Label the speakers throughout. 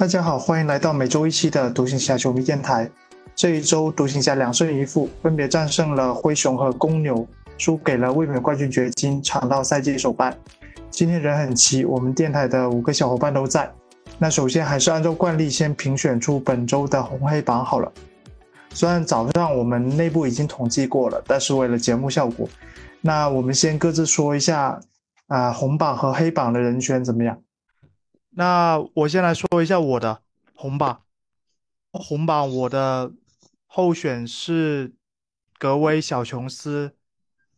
Speaker 1: 大家好，欢迎来到每周一期的独行侠球迷电台。这一周，独行侠两胜一负，分别战胜了灰熊和公牛，输给了卫冕冠军掘金，抢到赛季首败。今天人很齐，我们电台的五个小伙伴都在。那首先还是按照惯例，先评选出本周的红黑榜好了。虽然早上我们内部已经统计过了，但是为了节目效果，那我们先各自说一下啊，红榜和黑榜的人选怎么样？那我先来说一下我的红榜。红榜我的候选是格威、小琼斯、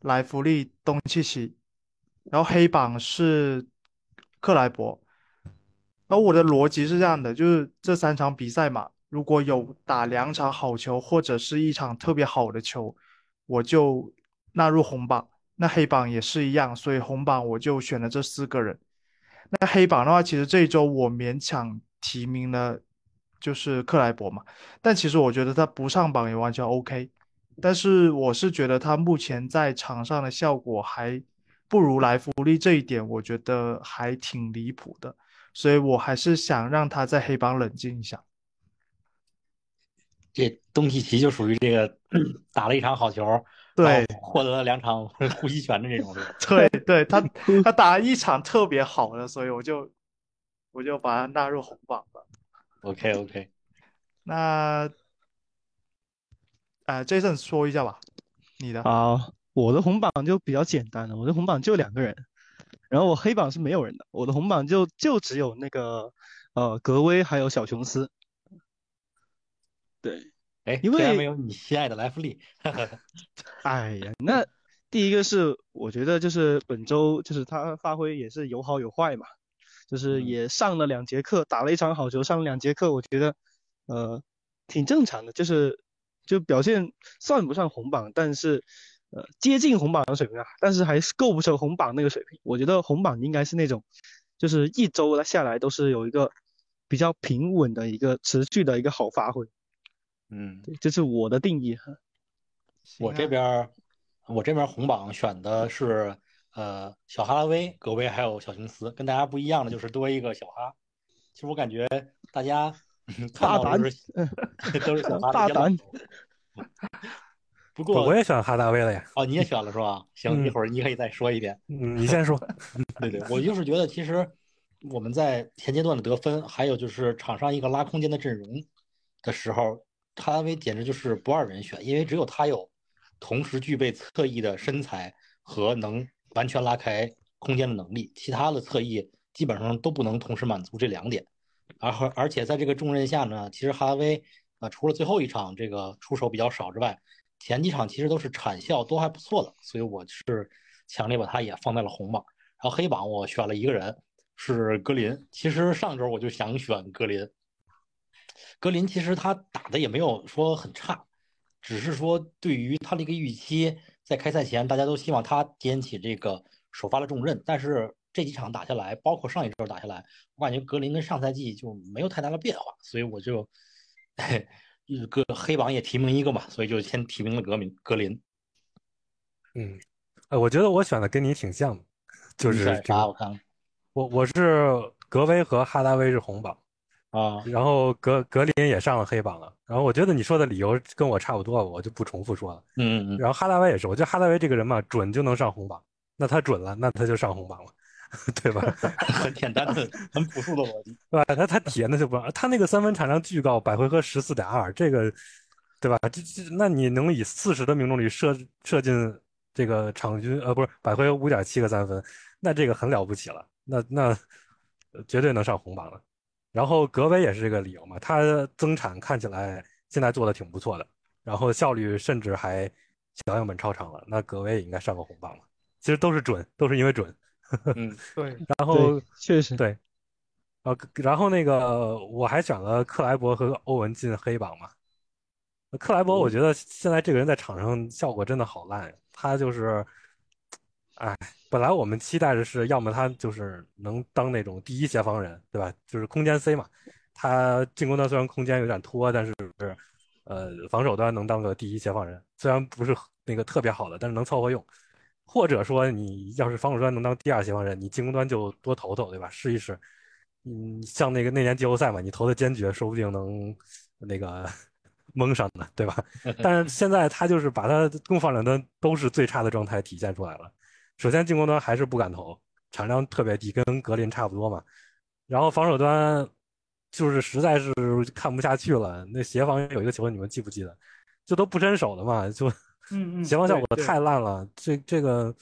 Speaker 1: 莱弗利、东契奇，然后黑榜是克莱伯。然后我的逻辑是这样的，就是这三场比赛嘛。如果有打两场好球，或者是一场特别好的球，我就纳入红榜。那黑榜也是一样，所以红榜我就选了这四个人。那黑榜的话，其实这一周我勉强提名了，就是克莱伯嘛。但其实我觉得他不上榜也完全 OK。但是我是觉得他目前在场上的效果还不如莱弗利，这一点我觉得还挺离谱的。所以我还是想让他在黑榜冷静一下。
Speaker 2: 这东契奇就属于这个 打了一场好球，
Speaker 1: 对，
Speaker 2: 获得了两场呼吸权的这种，
Speaker 1: 对，对他他打了一场特别好的，所以我就我就把他纳入红榜了。
Speaker 2: OK OK，
Speaker 1: 那呃，Jason 说一下吧，你的。
Speaker 3: 好，我的红榜就比较简单了，我的红榜就两个人，然后我黑榜是没有人的，我的红榜就就只有那个呃格威还有小琼斯。对，
Speaker 2: 哎，
Speaker 3: 因为
Speaker 2: 没有你心爱的莱弗利。
Speaker 3: 哎呀，那第一个是我觉得就是本周就是他发挥也是有好有坏嘛，就是也上了两节课，打了一场好球，上了两节课，我觉得呃挺正常的，就是就表现算不上红榜，但是呃接近红榜的水平啊，但是还是够不上红榜那个水平。我觉得红榜应该是那种就是一周下来都是有一个比较平稳的一个持续的一个好发挥。
Speaker 2: 嗯，
Speaker 3: 这是我的定义哈。
Speaker 2: 我这边，我这边红榜选的是呃小哈拉威、格威还有小琼斯，跟大家不一样的就是多一个小哈。其实我感觉大家
Speaker 3: 大胆，
Speaker 2: 都是小哈
Speaker 3: 大胆。
Speaker 2: 不过
Speaker 4: 我也选哈达威了呀。
Speaker 2: 哦，你也选了是吧？行，一会儿你可以再说一遍。
Speaker 4: 嗯，你先说。
Speaker 2: 对对，我就是觉得其实我们在前阶段的得分，还有就是场上一个拉空间的阵容的时候。哈维简直就是不二人选，因为只有他有同时具备侧翼的身材和能完全拉开空间的能力，其他的侧翼基本上都不能同时满足这两点。而而且在这个重任下呢，其实哈达威啊，除了最后一场这个出手比较少之外，前几场其实都是产效都还不错的，所以我是强烈把他也放在了红榜。然后黑榜我选了一个人是格林，其实上周我就想选格林。格林其实他打的也没有说很差，只是说对于他的一个预期，在开赛前大家都希望他肩起这个首发的重任，但是这几场打下来，包括上一周打下来，我感觉格林跟上赛季就没有太大的变化，所以我就 一个黑榜也提名一个嘛，所以就先提名了格林。格林，
Speaker 4: 嗯，呃，我觉得我选的跟你挺像的，就是
Speaker 2: 啥？我看
Speaker 4: 我我是格威和哈达威是红榜。
Speaker 2: 啊，
Speaker 4: 然后格格林也上了黑榜了，然后我觉得你说的理由跟我差不多，我就不重复说了。
Speaker 2: 嗯嗯。
Speaker 4: 然后哈达威也是，我觉得哈达威这个人嘛，准就能上红榜，那他准了，那他就上红榜了，对吧？
Speaker 2: 很简单的、很朴素的逻辑，
Speaker 4: 对吧？他他铁那就不，他那个三分产量巨高，百回合十四点二，这个，对吧？这这，那你能以四十的命中率射射进这个场均呃不是百回合五点七个三分，那这个很了不起了，那那绝对能上红榜了。然后格威也是这个理由嘛，他增产看起来现在做的挺不错的，然后效率甚至还小样本超长了，那格威也应该上个红榜了。其实都是准，都是因为准。
Speaker 1: 嗯，对。
Speaker 4: 然后
Speaker 3: 确实
Speaker 4: 对。呃，然后那个我还选了克莱伯和欧文进黑榜嘛。克莱伯我觉得现在这个人在场上效果真的好烂，他就是。哎，本来我们期待的是，要么他就是能当那种第一协防人，对吧？就是空间 C 嘛。他进攻端虽然空间有点拖，但是是呃防守端能当个第一协防人，虽然不是那个特别好的，但是能凑合用。或者说你要是防守端能当第二协防人，你进攻端就多投投，对吧？试一试。嗯，像那个那年季后赛嘛，你投的坚决，说不定能那个蒙上呢，对吧？但是现在他就是把他攻防两端都是最差的状态体现出来了。首先进攻端还是不敢投，产量特别低，跟格林差不多嘛。然后防守端就是实在是看不下去了。那协防有一个球你们记不记得？就都不伸手了嘛，就
Speaker 5: 嗯嗯，
Speaker 4: 协防效果太烂了。这这个，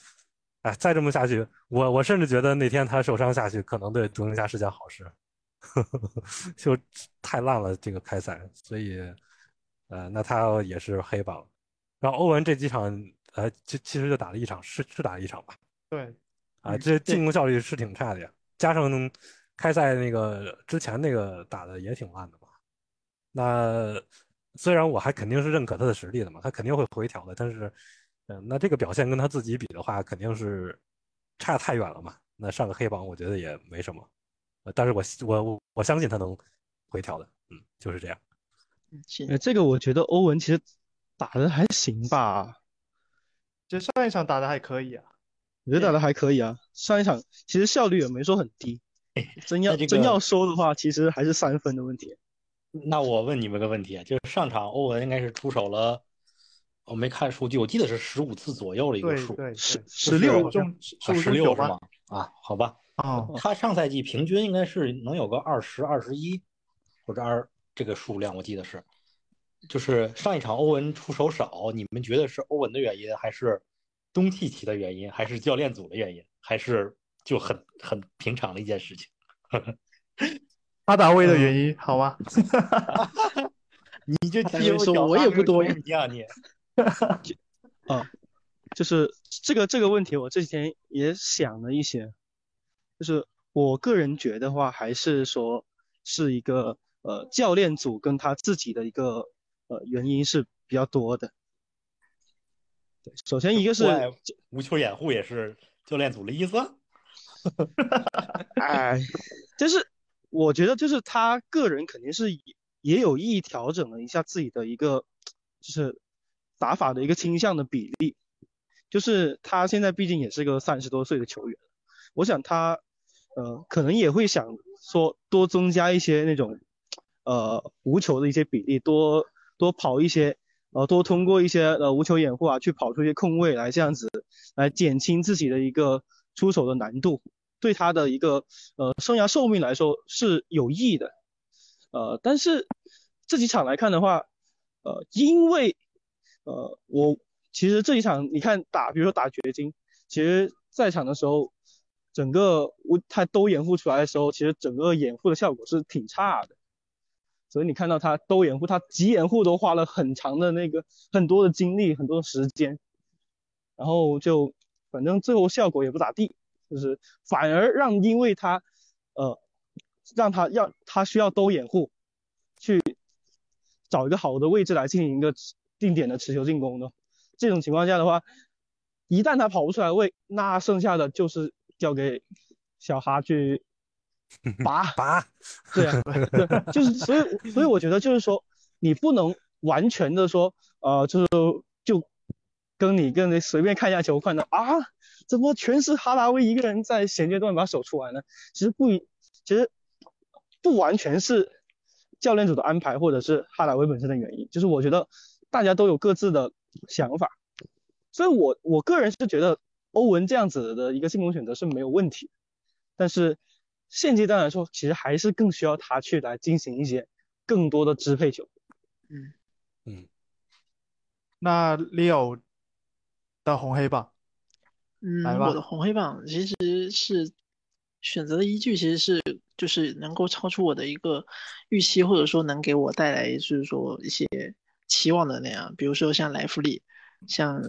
Speaker 4: 哎，再这么下去，我我甚至觉得那天他受伤下去，可能对独行侠是件好事。就太烂了这个开赛，所以，呃，那他也是黑榜。然后欧文这几场，呃，其其实就打了一场，是是打了一场吧？
Speaker 5: 对，
Speaker 4: 啊，
Speaker 5: 嗯
Speaker 4: 这进攻效率是挺差的呀，加上开赛那个之前那个打的也挺烂的嘛。那虽然我还肯定是认可他的实力的嘛，他肯定会回调的，但是，嗯、那这个表现跟他自己比的话，肯定是差太远了嘛。那上个黑榜，我觉得也没什么，呃但是我我我我相信他能回调的，嗯，就是这样。
Speaker 6: 嗯
Speaker 3: 这个我觉得欧文其实打的还行吧，
Speaker 5: 其实上一场打的还可以啊。
Speaker 3: 我觉得打的还可以啊。上一场其实效率也没说很低，真要
Speaker 2: 这个
Speaker 3: 真要说的话，其实还是三分的问题。
Speaker 2: 那我问你们个问题啊，就是上场欧文应该是出手了，我没看数据，我记得是十五次左右的一个数，
Speaker 3: 十
Speaker 5: 对
Speaker 3: 十六
Speaker 5: 中
Speaker 2: 啊，十六是吗？啊，好吧，
Speaker 5: 哦，
Speaker 2: 他上赛季平均应该是能有个二十二十一或者二这个数量，我记得是，就是上一场欧文出手少，你们觉得是欧文的原因，还是东契奇的原因，还是教练组的原因，还是就很很平常的一件事情？
Speaker 5: 哈达威的原因好吗？
Speaker 2: 你这
Speaker 6: 他就说我也不多呀
Speaker 2: 呀，你
Speaker 3: 就是这个这个问题，我这几天也想了一些，就是我个人觉得话，还是说是一个呃教练组跟他自己的一个呃原因是比较多的。对，首先一个是，
Speaker 2: 无球掩护也是教练组的意思。
Speaker 3: 哎，就是我觉得就是他个人肯定是也也有意调整了一下自己的一个就是打法的一个倾向的比例，就是他现在毕竟也是个三十多岁的球员，我想他呃可能也会想说多增加一些那种呃无球的一些比例，多多跑一些。呃，多通过一些呃无球掩护啊，去跑出一些空位来，这样子来减轻自己的一个出手的难度，对他的一个呃生涯寿命来说是有益的。呃，但是这几场来看的话，呃，因为呃我其实这几场你看打，比如说打掘金，其实在场的时候，整个无他都掩护出来的时候，其实整个掩护的效果是挺差的。所以你看到他兜掩护，他急掩护都花了很长的那个很多的精力，很多的时间，然后就反正最后效果也不咋地，就是反而让因为他呃让他要他需要兜掩护，去找一个好的位置来进行一个定点的持球进攻的。这种情况下的话，一旦他跑不出来位，那剩下的就是交给小哈去 拔。
Speaker 4: 拔，
Speaker 3: 对啊，对，就是所以所以我觉得就是说，你不能完全的说，呃，就是就跟你跟你随便看一下球，看到啊，怎么全是哈达威一个人在衔接段把手出来呢？其实不一，其实不完全是教练组的安排，或者是哈达威本身的原因，就是我觉得大家都有各自的想法，所以我我个人是觉得欧文这样子的一个进攻选择是没有问题，但是。现阶段来说，其实还是更需要他去来进行一些更多的支配球。
Speaker 6: 嗯
Speaker 4: 嗯，
Speaker 5: 那 Leo 的红黑榜，
Speaker 6: 嗯，我的红黑榜其实是选择的依据，其实是就是能够超出我的一个预期，或者说能给我带来就是说一些期望的那样。比如说像莱弗利，像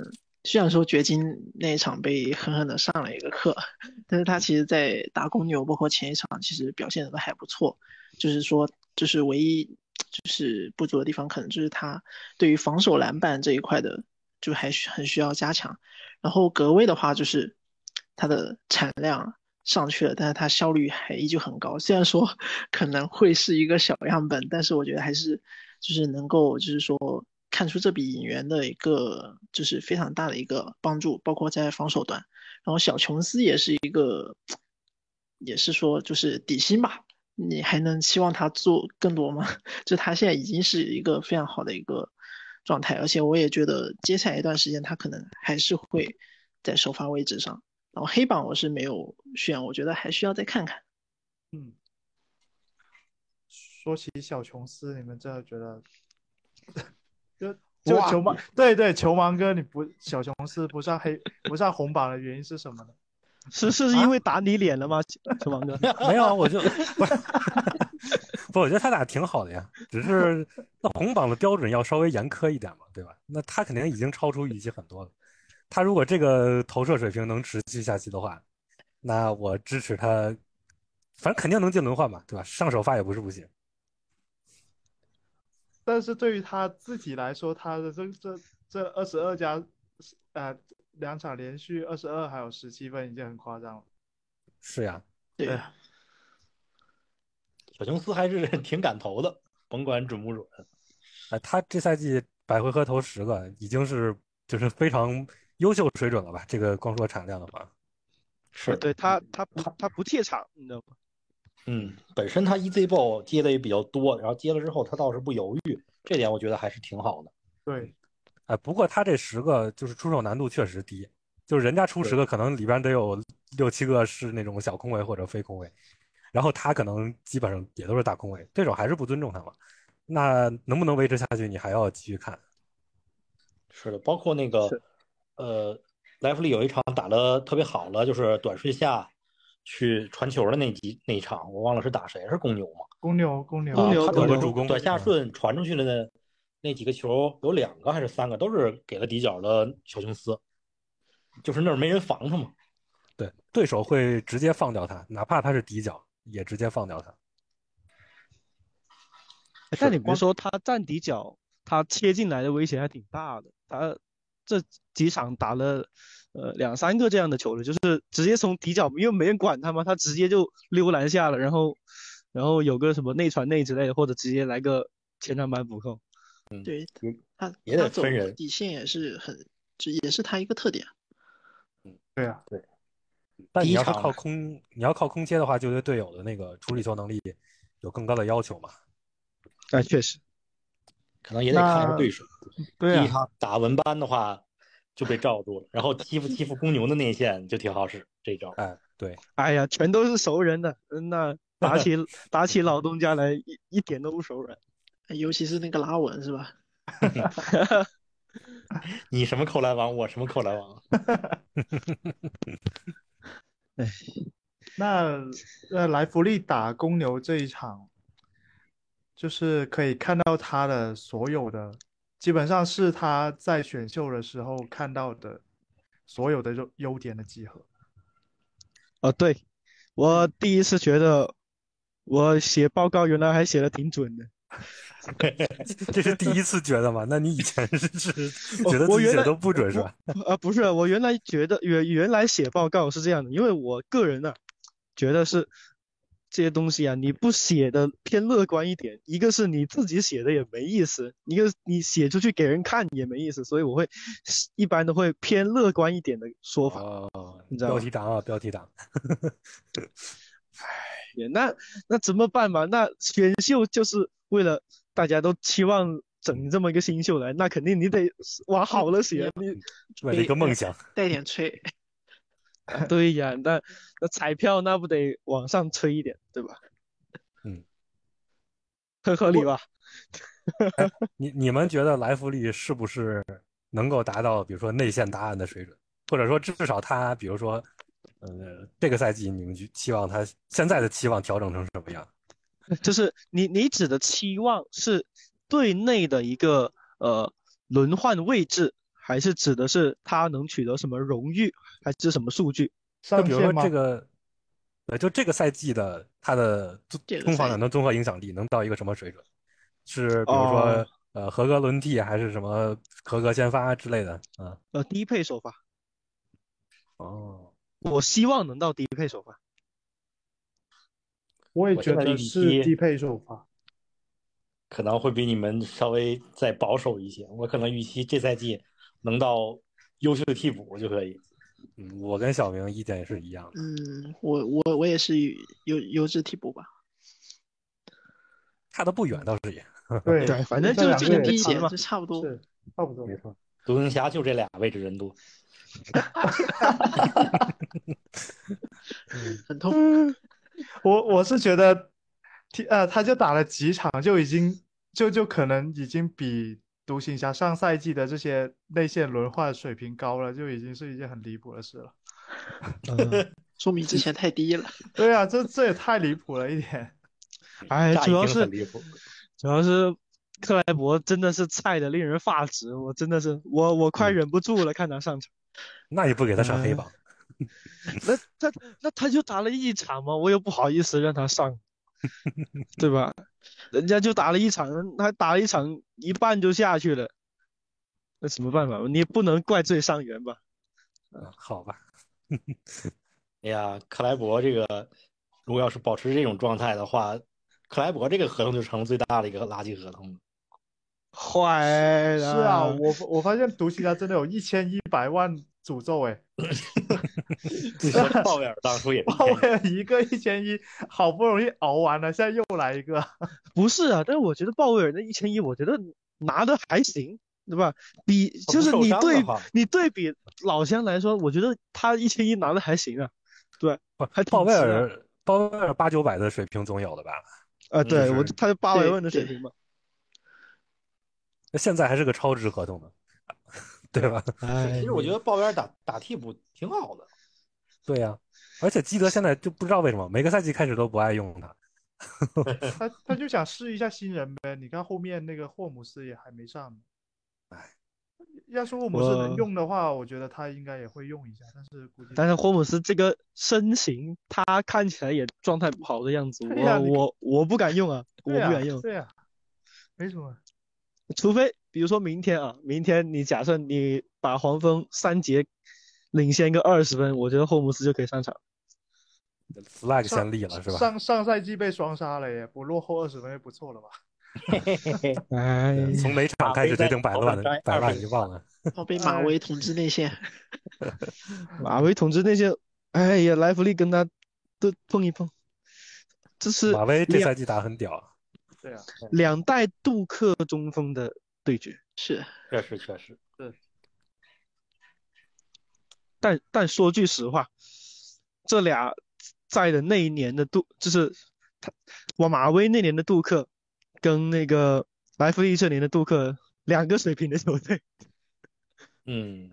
Speaker 6: 虽然说掘金那一场被狠狠的上了一个课，但是他其实在打公牛，包括前一场，其实表现的都还不错。就是说，就是唯一就是不足的地方，可能就是他对于防守篮板这一块的，就还需很需要加强。然后格威的话，就是他的产量上去了，但是他效率还依旧很高。虽然说 可能会是一个小样本，但是我觉得还是就是能够就是说看出这笔引援的一个就是非常大的一个帮助，包括在防守端。然后小琼斯也是一个，也是说就是底薪吧，你还能期望他做更多吗？就他现在已经是一个非常好的一个状态，而且我也觉得接下来一段时间他可能还是会在首发位置上。然后黑榜我是没有选，我觉得还需要再看看。
Speaker 5: 嗯，说起小琼斯，你们真的觉得就就球盲对对球盲哥，你不小熊是不上黑不上红榜的原因是什么呢？
Speaker 3: 是是因为打你脸了吗，球王哥？
Speaker 4: 没有啊，我就 不是，不，我觉得他俩挺好的呀，只是那红榜的标准要稍微严苛一点嘛，对吧？那他肯定已经超出预期很多了。他如果这个投射水平能持续下去的话，那我支持他，反正肯定能进轮换嘛，对吧？上首发也不是不行。
Speaker 5: 但是对于他自己来说，他的这这这二十二加呃两场连续二十二还有十七分已经很夸张了。
Speaker 4: 是呀，
Speaker 6: 对啊，
Speaker 2: 小琼斯还是挺敢投的，甭管准不准。
Speaker 4: 哎，他这赛季百回合投十个，已经是就是非常优秀水准了吧？这个光说产量的话，
Speaker 2: 是
Speaker 3: 对他他不他不怯场，你知道吗？
Speaker 2: 嗯，本身他 EZ ball 接的也比较多，然后接了之后他倒是不犹豫，这点我觉得还是挺好的。
Speaker 5: 对，
Speaker 4: 哎，不过他这十个就是出手难度确实低，就是人家出十个可能里边得有六七个是那种小空位或者非空位，然后他可能基本上也都是大空位，对手还是不尊重他嘛。那能不能维持下去，你还要继续看。
Speaker 2: 是的，包括那个呃，莱弗利有一场打的特别好了，就是短顺下去传球的那几那一场，我忘了是打谁，是公牛吗？
Speaker 5: 公牛公牛
Speaker 3: 公牛
Speaker 2: 他
Speaker 3: 公牛
Speaker 2: 短下
Speaker 4: 嗯
Speaker 2: 顺传出去的那那几个球，有两个还是三个都是给了底角的小琼斯，就是那儿没人防他嘛。
Speaker 4: 对，对手会直接放掉他，哪怕他是底角，也直接放掉他。
Speaker 3: 哎但你别说，他站底角，他切进来的威胁还挺大的。他这几场打了呃两三个这样的球了，就是直接从底角，因为没人管他嘛，他直接就溜篮下了，然后然后有个什么内传内之类的，或者直接来个前场板补扣。
Speaker 6: 嗯
Speaker 2: 对
Speaker 6: 他
Speaker 2: 也得分人
Speaker 6: 底线也是很，这也是他一个特点。
Speaker 5: 嗯对啊，对
Speaker 4: 但你要靠空，你要靠空切的话，就对队友的那个处理球能力有更高的要求嘛。
Speaker 3: 哎，确实，
Speaker 2: 可能也得看对手。
Speaker 5: 对啊，
Speaker 2: 打文班的话就被罩住了，然后欺负欺负公牛的内线就挺好使这招。
Speaker 4: 哎，对，
Speaker 3: 哎呀，全都是熟人的，嗯那打起 打起老东家来一一点都不熟人。
Speaker 6: 尤其是那个拉文是吧？
Speaker 2: 你什么扣篮王，我什么扣篮王。
Speaker 5: 那呃莱弗利打公牛这一场，就是可以看到他的所有的，基本上是他在选秀的时候看到的所有的优优点的集合。
Speaker 3: 哦，对，我第一次觉得我写报告原来还写的挺准的。
Speaker 4: 这是第一次觉得吗？那你以前是是
Speaker 3: 我
Speaker 4: 觉得自己写的都不准是吧？
Speaker 3: 啊，不是，我原来觉得原原来写报告是这样的，因为我个人呢、觉得是这些东西啊，你不写的偏乐观一点，一个是你自己写的也没意思，一个你写出去给人看也没意思，所以我会一般都会偏乐观一点的说法。
Speaker 4: 哦，
Speaker 3: 你知道吗
Speaker 4: 标题党啊，标题党。
Speaker 3: 也那那怎么办嘛？那选秀就是为了大家都期望整这么一个新秀来，那肯定你得往好了写。你
Speaker 4: 为了一个梦想，
Speaker 6: 带点吹。
Speaker 3: 对呀，那那彩票那不得往上吹一点，对吧？
Speaker 4: 嗯，
Speaker 3: 很 合理吧？
Speaker 4: 你你们觉得莱弗利是不是能够达到比如说内线答案的水准，或者说至少他比如说，呃，这个赛季你们就期望他现在的期望调整成什么样？
Speaker 3: 就是你你指的期望是队内的一个呃轮换位置，还是指的是他能取得什么荣誉，还是什么数据？
Speaker 4: 就比如说这个，呃，就这个赛季的他的
Speaker 6: 这个
Speaker 4: 攻防
Speaker 6: 赛
Speaker 4: 两的综合影响力能到一个什么水准？是比如说、
Speaker 3: 哦
Speaker 4: 呃合格轮替还是什么合格先发之类的？啊，
Speaker 3: 呃，低配首发，
Speaker 4: 哦，
Speaker 3: 我希望能到低配首发。
Speaker 5: 我也觉得是低配首发。
Speaker 2: 可能会比你们稍微再保守一些。我可能预期这赛季能到优秀的替补就可以。
Speaker 4: 嗯，我跟小明意见也是一样的。
Speaker 6: 嗯，我我我也是优优质替补吧。
Speaker 4: 差的不远，倒是也。
Speaker 1: 对
Speaker 3: 对，反正就是这
Speaker 1: 个人差
Speaker 3: 个级别嘛
Speaker 6: 就。差不多。
Speaker 1: 差不多。
Speaker 2: 没错，独行侠就这俩位置人多。
Speaker 6: 很痛。
Speaker 1: 我我是觉得，踢呃，他就打了几场就已经就就可能已经比独行侠上赛季的这些内线轮换水平高了，就已经是一件很离谱的事了。
Speaker 3: 嗯
Speaker 6: 说明之前太低了。
Speaker 1: 对啊，这这也太离谱了一点。
Speaker 3: 哎，主要是。主要是克莱伯真的是菜的令人发指，我真的是我我快忍不住了，看他上场。
Speaker 4: 那也不给他上黑榜。
Speaker 3: 那他那他就打了一场嘛，我又不好意思让他上，对吧？人家就打了一场，他打了一场一半就下去了，那什么办法？你也不能怪罪伤员吧？
Speaker 4: 嗯好吧，
Speaker 2: 哎呀，克莱伯这个，如果要是保持这种状态的话，克莱伯这个合同就成了最大的一个垃圾合同了。
Speaker 3: 坏了。
Speaker 1: 是啊，我我发现独行侠真的有一千一百万诅咒哎，
Speaker 2: 鲍威尔当初也是
Speaker 1: 鲍威尔一个一千一，好不容易熬完了，现在又来一个。
Speaker 3: 不是啊，但是我觉得鲍威尔那一千一，我觉得拿的还行，对吧？比就是你对
Speaker 2: 话
Speaker 3: 你对比老乡来说，我觉得他一千一拿的还行啊，对，
Speaker 4: 不
Speaker 3: 还挺
Speaker 4: 鲍威尔鲍威尔八九百的水平总有的吧？
Speaker 3: 啊，对我
Speaker 4: 是
Speaker 3: 他就八百
Speaker 6: 对
Speaker 3: 万的水
Speaker 6: 对
Speaker 3: 平嘛，
Speaker 4: 那现在还是个超值合同呢，对吧？
Speaker 3: 哎，
Speaker 2: 其实我觉得鲍威尔打打替补挺好的。
Speaker 4: 对呀、而且基德现在就不知道为什么每个赛季开始都不爱用他。
Speaker 1: 他他就想试一下新人呗。你看后面那个霍姆斯也还没上呢。
Speaker 4: 哎，
Speaker 1: 要是霍姆斯能用的话，我觉得他应该也会用一下，但是估计
Speaker 3: 但是霍姆斯这个身形，他看起来也状态不好的样子，
Speaker 1: 对呀
Speaker 3: 我我我不敢用啊，我不敢用，
Speaker 1: 对呀，没什么。
Speaker 3: 除非比如说明天啊，明天你假设你把黄蜂三节领先个二十分，我觉得霍姆斯就可以上场。
Speaker 4: flag
Speaker 1: 上
Speaker 4: 先立了是吧？
Speaker 1: 上上赛季被双杀了耶，不落后二十分也不错了吧？
Speaker 3: 哎，
Speaker 4: 从哪场开始决定百万
Speaker 2: 马威在
Speaker 4: 百万
Speaker 2: 20
Speaker 4: 就忘了。
Speaker 6: 我被马威统治内线。
Speaker 3: 马威统治内线，哎呀，莱弗利跟他都碰一碰，这是
Speaker 4: 马威这赛季打得很屌，
Speaker 1: 对啊，
Speaker 3: 两代杜克中锋的对决。
Speaker 6: 是，
Speaker 2: 确实确实，
Speaker 3: 但但说句实话，这俩在的那一年的杜，就是他，我马威那年的杜克，跟那个莱弗利这年的杜克，两个水平的球队。
Speaker 2: 嗯，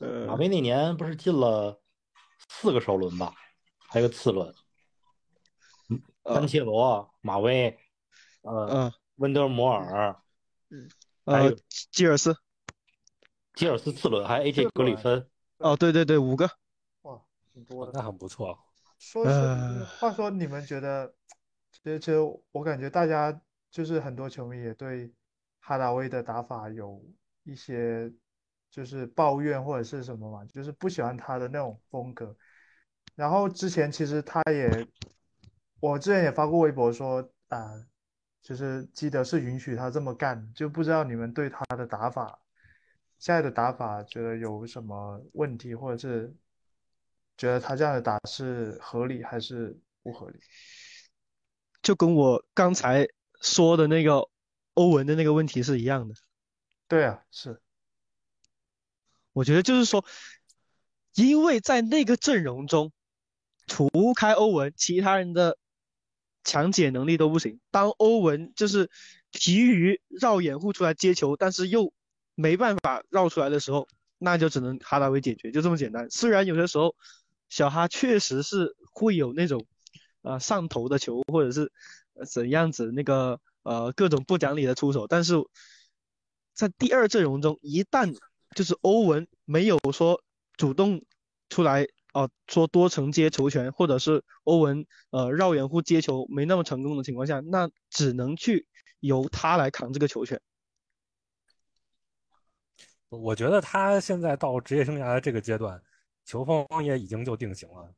Speaker 3: 呃
Speaker 2: 马，威那年不是进了四个首轮吧，还有次轮，
Speaker 3: 呃
Speaker 2: 丹切罗、马威，呃，
Speaker 3: 呃
Speaker 2: 温德摩尔，还
Speaker 3: 呃
Speaker 2: 有，
Speaker 3: 基尔斯，
Speaker 2: 吉尔斯次轮，还有 AJ 格里芬。
Speaker 3: 哦，对对对，五个。
Speaker 1: 哇，挺多的。
Speaker 4: 那很不错。
Speaker 1: 说是
Speaker 3: 呃
Speaker 1: 话说，你们觉得，其实其实我感觉大家就是很多球迷也对哈达威的打法有一些就是抱怨或者是什么嘛，就是不喜欢他的那种风格。然后之前其实他也，我之前也发过微博说啊、就是基德是允许他这么干，就不知道你们对他的打法，现在的打法觉得有什么问题，或者是觉得他这样的打是合理还是不合理？
Speaker 3: 就跟我刚才说的那个欧文的那个问题是一样的。
Speaker 1: 对啊，是，
Speaker 3: 我觉得就是说，因为在那个阵容中，除开欧文，其他人的抢解能力都不行。当欧文就是疲于绕掩护出来接球，但是又没办法绕出来的时候，那就只能哈达威解决，就这么简单。虽然有些时候小哈确实是会有那种呃上头的球，或者是呃怎样子那个呃各种不讲理的出手，但是在第二阵容中，一旦就是欧文没有说主动出来哦、说多层接球权，或者是欧文呃绕掩护接球没那么成功的情况下，那只能去由他来扛这个球权。
Speaker 4: 我觉得他现在到职业生涯的这个阶段，球风也已经就定型了。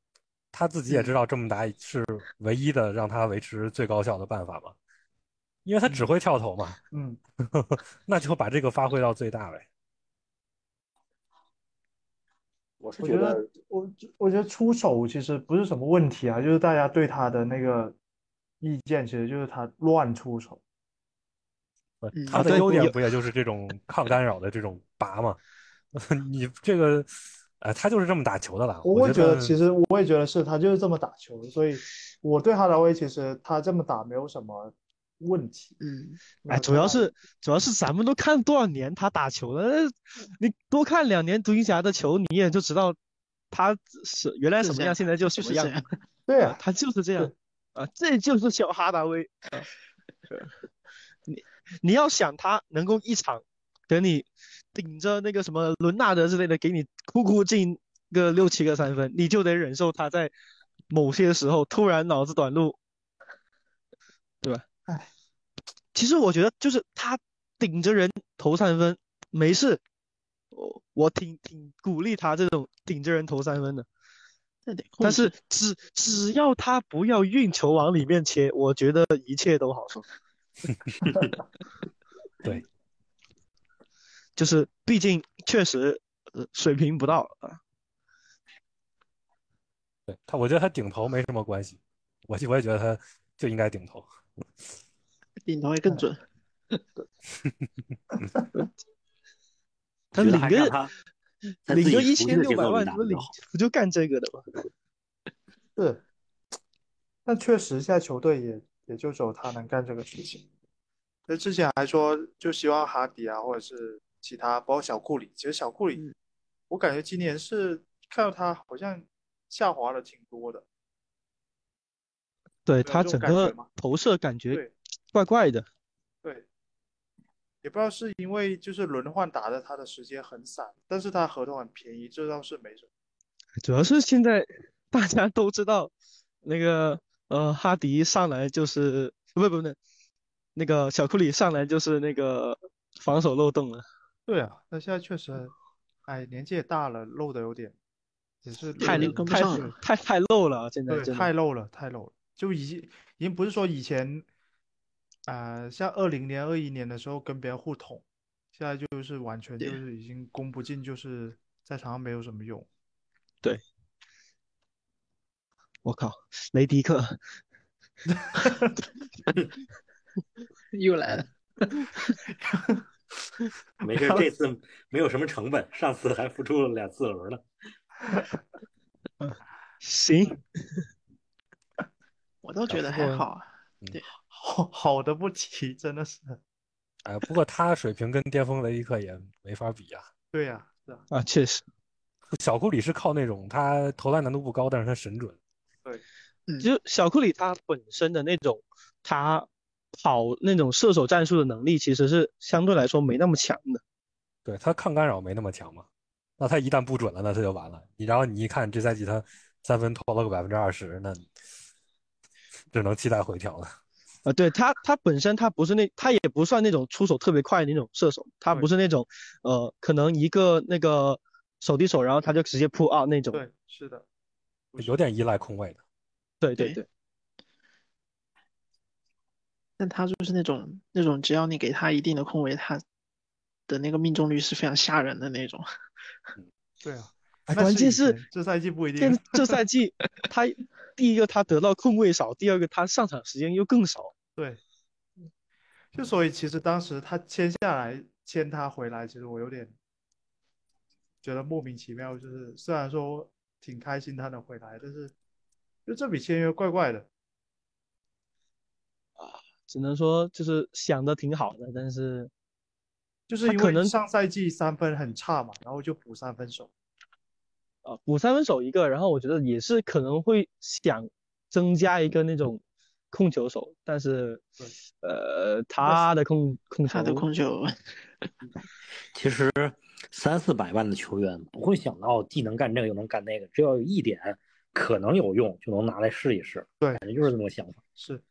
Speaker 4: 他自己也知道这么打是唯一的让他维持最高效的办法嘛，因为他只会跳投嘛，
Speaker 1: 嗯，
Speaker 4: 那就把这个发挥到最大呗。
Speaker 2: 我是
Speaker 1: 觉得我我觉得出手其实不是什么问题啊，就是大家对他的那个意见，其实就是他乱出手。
Speaker 6: 嗯
Speaker 4: 他的优点不也就是这种 抗干扰的这种拔吗？你这个，呃，他就是这么打球的啦。
Speaker 1: 我会
Speaker 4: 觉
Speaker 1: 觉得其实我也觉得是他就是这么打球，所以我对哈达威其实他这么打没有什么问题。
Speaker 6: 嗯，
Speaker 3: 哎，主要是主要是咱们都看多少年他打球了，呃你多看两年独行侠的球，你也就知道他是原来什么样，现在就什么样
Speaker 6: 就是这样。
Speaker 1: 对啊，
Speaker 3: 他就是这样啊，这就是小哈达威啊。你你要想他能够一场给你顶着那个什么伦纳德之类的，给你哭哭进个六七个三分，你就得忍受他在某些时候突然脑子短路，对吧？
Speaker 1: 唉，
Speaker 3: 其实我觉得就是他顶着人投三分没事，我我挺挺鼓励他这种顶着人投三分的。但是只只要他不要运球往里面切，我觉得一切都好说。
Speaker 4: 对，
Speaker 3: 就是毕竟确实呃水平不到啊。
Speaker 4: 对他，我觉得他顶头没什么关系，我我也觉得他就应该顶头。
Speaker 6: 顶头会更准。
Speaker 3: 他领个领个一千六百万，不领。不就干这个的吗？
Speaker 1: 是，但确实现在球队也也就只有他能干这个事情。那之前还说就希望哈迪啊，或者是其他，包括小库里。其实小库里，
Speaker 6: 嗯
Speaker 1: 我感觉今年是看到他好像下滑了挺多的。
Speaker 3: 对他整个投射感觉
Speaker 1: 对
Speaker 3: 怪怪的。
Speaker 1: 对，也不知道是因为就是轮换打的他的时间很散，但是他合同很便宜，这倒是没什么。
Speaker 3: 主要是现在大家都知道，那个呃哈迪上来就是不不不，那个小库里上来就是那个防守漏洞了。
Speaker 1: 对啊，那现在确实，哎，年纪也大了，漏的有点，也是
Speaker 3: 太
Speaker 6: 跟不
Speaker 3: 太
Speaker 6: 上
Speaker 3: 太太漏了啊，现在
Speaker 1: 对，太漏了，太漏了。就已经已经不是说以前，啊、像二零年、二一年的时候跟别人互捅，现在就是完全就是已经攻不进，就是在场上没有什么用。
Speaker 3: 对我靠，雷迪克，
Speaker 6: 又来了，
Speaker 2: 没事，这次没有什么成本，上次还付出了两次轮呢。
Speaker 3: 行，
Speaker 6: 我倒觉得还好啊。
Speaker 1: 好好的不提，真的是。
Speaker 4: 哎，不过他水平跟巅峰雷迪克也没法比啊。
Speaker 1: 对呀、是啊，
Speaker 3: 啊，确实，
Speaker 4: 小库里是靠那种他投篮难度不高，但是他神准。
Speaker 6: 对，
Speaker 3: 就小库里他本身的那种他跑那种射手战术的能力，其实是相对来说没那么强的。
Speaker 4: 对他抗干扰没那么强嘛，那他一旦不准了，那他就完了。你然后你一看这赛季他三分投了个百分之二十，那只能期待回调了。
Speaker 3: 啊，对他，他本身他不是那，他也不算那种出手特别快的那种射手，他不是那种，呃，可能一个那个手递手，然后他就直接 pull out 那种。
Speaker 1: 对，是的，是
Speaker 4: 有点依赖空位的。
Speaker 6: 对
Speaker 3: 对对对，
Speaker 6: 但他就是那种那种，只要你给他一定的空位，他的那个命中率是非常吓人的那种。
Speaker 1: 对啊。
Speaker 3: 关键是
Speaker 1: 这赛季不一定。
Speaker 3: 这赛季他第一个他得到空位少，第二个他上场时间又更少。
Speaker 1: 对，就所以其实当时他签下来，签他回来，其实我有点觉得莫名其妙。就是虽然说挺开心他能回来，但是就这笔签约怪怪的啊。
Speaker 3: 只能说就是想的挺好的，但是
Speaker 1: 就是因为
Speaker 3: 他可能
Speaker 1: 上赛季三分很差嘛，然后就补三分手。
Speaker 3: 啊补三分手一个，然后我觉得也是可能会想增加一个那种控球手，但是呃他的控控球
Speaker 6: 他的控球，
Speaker 2: 其实三四百万的球员不会想到既能干这个又能干那个，只要有一点可能有用，就能拿来试一试。
Speaker 1: 对
Speaker 2: 感觉就是这么个想法。
Speaker 1: 是，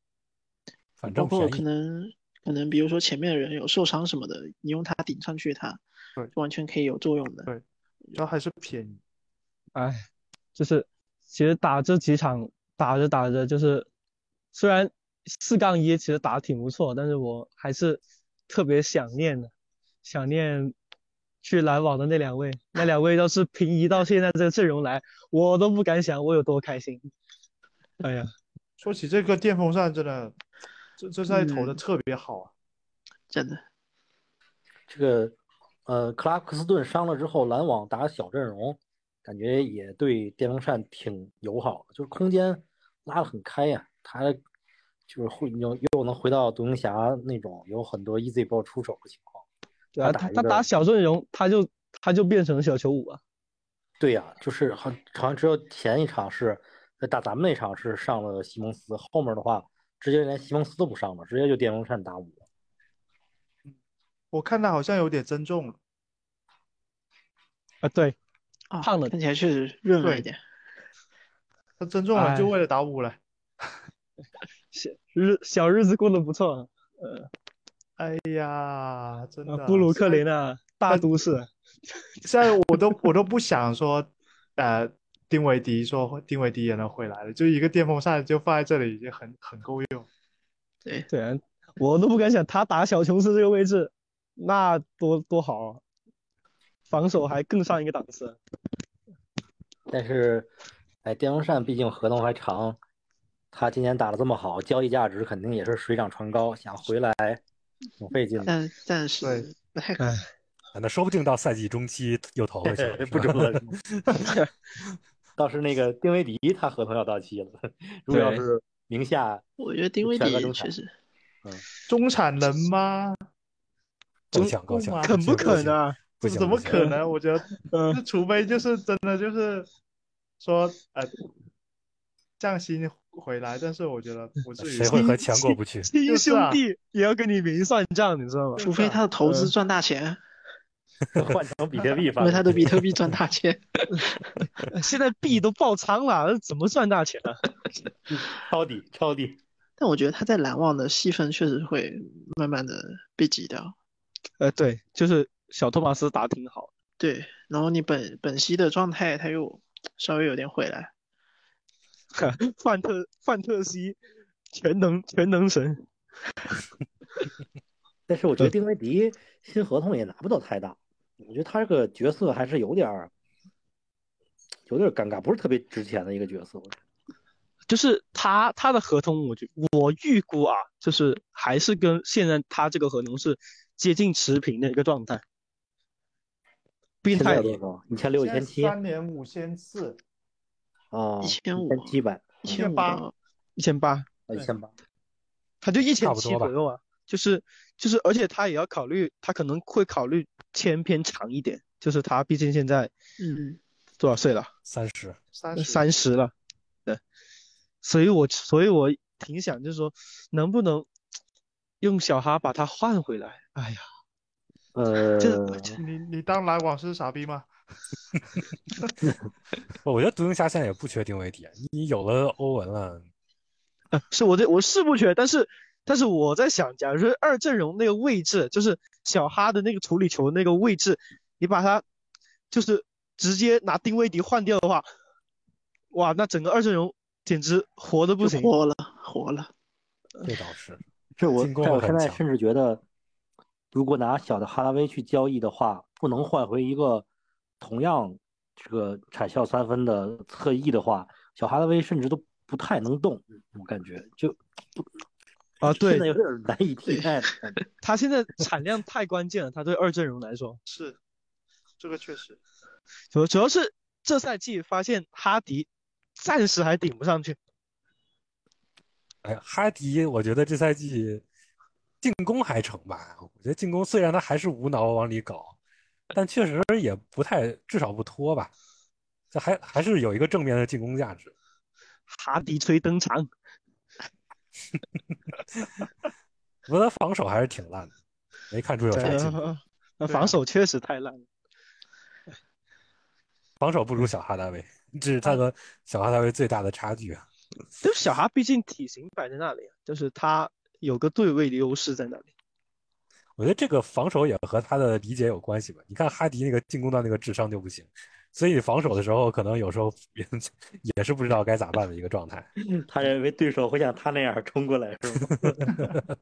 Speaker 4: 反
Speaker 6: 包括可
Speaker 4: 正便宜。
Speaker 6: 能可能比如说前面的人有受伤什么的，你用它顶上去，它
Speaker 1: 对
Speaker 6: 就完全可以有作用的。
Speaker 1: 对主要还是便宜。
Speaker 3: 哎，就是其实打这几场打着打着，就是虽然四杠一其实打的挺不错，但是我还是特别想念的，想念去篮网的那两位，那两位要是平移到现在这个阵容来，我都不敢想我有多开心。哎呀，
Speaker 5: 说起这个电风扇，真的，这这赛投的
Speaker 6: 嗯
Speaker 5: 特别好啊。
Speaker 6: 真的，
Speaker 2: 这个呃，克拉克斯顿伤了之后，篮网打小阵容，感觉也对电风扇挺友好的，就是空间拉得很开呀、他就是会又又能回到独行侠那种有很多 easy ball 出手的情况。
Speaker 3: 对啊，
Speaker 2: 他
Speaker 3: 他他打小阵容，他就他就变成小球五啊。
Speaker 2: 对呀、就是好好像只有前一场是在打咱们那场是上了西蒙斯，后面的话直接连西蒙斯都不上了，直接就电风扇打五。
Speaker 5: 我看他好像有点增重了，
Speaker 3: 啊，对，
Speaker 6: 啊，
Speaker 3: 胖的
Speaker 6: 看起来确实润了一点。
Speaker 5: 他增重了就
Speaker 3: 哎
Speaker 5: 为了打五了。
Speaker 3: 小日小日子过得不错啊。呃，
Speaker 5: 哎呀，真的，
Speaker 3: 啊布鲁克林啊，大都市。
Speaker 5: 现在我都我都不想说，呃，丁维迪说丁维迪也能回来了，就一个电风扇就放在这里已经很很够用。
Speaker 6: 对，
Speaker 3: 对啊，我都不敢想他打小琼斯这个位置，那多多好啊，防守还更上一个档次。
Speaker 2: 但是，哎，电风扇毕竟合同还长，他今年打的这么好，交易价值肯定也是水涨船高，想回来挺费劲的。
Speaker 6: 但但是
Speaker 5: 对
Speaker 6: 不太可能。
Speaker 3: 哎，
Speaker 4: 啊那说不定到赛季中期又投回去了，
Speaker 2: 不
Speaker 4: 吧
Speaker 2: 准了，是吗 倒是那个丁威迪，他合同要到期了，如果要是名下
Speaker 6: 我觉得丁威迪
Speaker 2: 中产
Speaker 6: 确实，嗯
Speaker 5: 中产能吗？
Speaker 4: 够呛够
Speaker 3: 肯不可能啊？
Speaker 5: 这怎么可能？我觉得，
Speaker 3: 嗯
Speaker 5: 这除非就是真的就是说，呃，降薪回来，但是我觉得不至于。
Speaker 4: 谁会和钱过不去？
Speaker 3: 亲兄弟也要跟你明算账，你知道吗？
Speaker 6: 除非他的投资
Speaker 3: 嗯
Speaker 6: 赚大钱，
Speaker 2: 换成比特币发
Speaker 6: 因为他的比特币赚大钱。
Speaker 3: 现在币都爆仓了，怎么赚大钱啊？
Speaker 2: 抄底抄底。
Speaker 6: 但我觉得他在蓝网的戏份确实会慢慢的被挤掉。
Speaker 3: 呃，对，就是小托马斯打挺好，
Speaker 6: 对，然后你本本西的状态他又稍微有点回来。
Speaker 3: 范特范特西全能全能神。
Speaker 2: 但是我觉得丁威迪新合同也拿不到太大，我觉得他这个角色还是有点儿有点尴尬，不是特别值钱的一个角色。
Speaker 3: 就是他他的合同，我觉我预估啊，就是还是跟现在他这个合同是接近持平的一个状态。毕竟
Speaker 2: 现在
Speaker 3: 他也
Speaker 2: 有多少？一千六、一千七
Speaker 5: 三年五千四，
Speaker 2: 啊，
Speaker 6: 一
Speaker 2: 千五、一千七百
Speaker 6: 一
Speaker 5: 千八
Speaker 3: 一千八，
Speaker 2: 啊，一千八。
Speaker 3: 他就一千七左右啊。就是就是，而且他也要考虑，他可能会考虑签偏长一点，就是他毕竟现在
Speaker 6: 嗯，
Speaker 3: 多少岁了？
Speaker 4: 三十，
Speaker 5: 三十
Speaker 3: 三十了，对，所以我所以我挺想就是说，能不能用小哈把他换回来？哎呀，
Speaker 2: 呃，
Speaker 3: 这
Speaker 5: 你你当篮网是傻逼吗？
Speaker 4: 我觉得独行侠现在也不缺定位点，你有了欧文了，
Speaker 3: 呃，是我这我是不缺，但是但是我在想，假如说二阵容那个位置，就是小哈的那个处理球那个位置，你把他就是直接拿丁威迪换掉的话，哇，那整个二阵容简直活的不行。
Speaker 6: 活了，活了。
Speaker 4: 这倒是。
Speaker 2: 这我但我现在甚至觉得，如果拿小的哈拉威去交易的话，不能换回一个同样这个产效三分的侧翼的话，小哈拉威甚至都不太能动，我感觉就
Speaker 3: 啊，对
Speaker 2: 现在，有点难以替代。
Speaker 3: 他现在产量太关键了，他对二阵容来说，
Speaker 5: 是，这个确实。
Speaker 3: 主主要是这赛季发现哈迪暂时还顶不上去。
Speaker 4: 哎，哈迪，我觉得这赛季进攻还成吧。我觉得进攻虽然他还是无脑往里搞，但确实也不太，至少不拖吧。这还还是有一个正面的进攻价值。
Speaker 3: 哈迪吹登场，
Speaker 4: 不过他防守还是挺烂的，没看出有啥
Speaker 3: 对
Speaker 4: 进步。
Speaker 3: 啊，那防守确实太烂了。
Speaker 4: 防守不如小哈达威，这是他和小哈达威最大的差距啊。
Speaker 3: 就是小哈毕竟体型摆在那里，就是他有个对位的优势在那里。
Speaker 4: 我觉得这个防守也和他的理解有关系吧。你看哈迪那个进攻端那个智商就不行，所以防守的时候可能有时候也也是不知道该咋办的一个状态。
Speaker 2: 他认为对手会像他那样冲过来，是吗？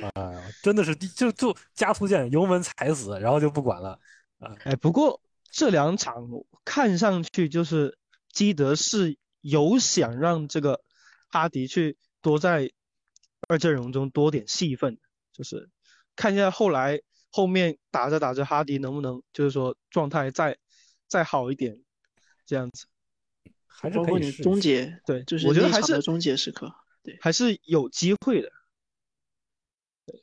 Speaker 4: 啊、真的是就就加速键油门踩死，然后就不管了。
Speaker 3: 啊哎，不过这两场看上去就是基德是有想让这个哈迪去多在二阵容中多点戏份，就是看一下后来后面打着打着哈迪能不能就是说状态再再好一点，这样子。
Speaker 4: 还是
Speaker 6: 包括你终
Speaker 4: 可以试一试
Speaker 6: 结，
Speaker 3: 对
Speaker 6: 就是
Speaker 3: 我觉得还是
Speaker 6: 终结时刻。对，
Speaker 3: 还是有机会的。对，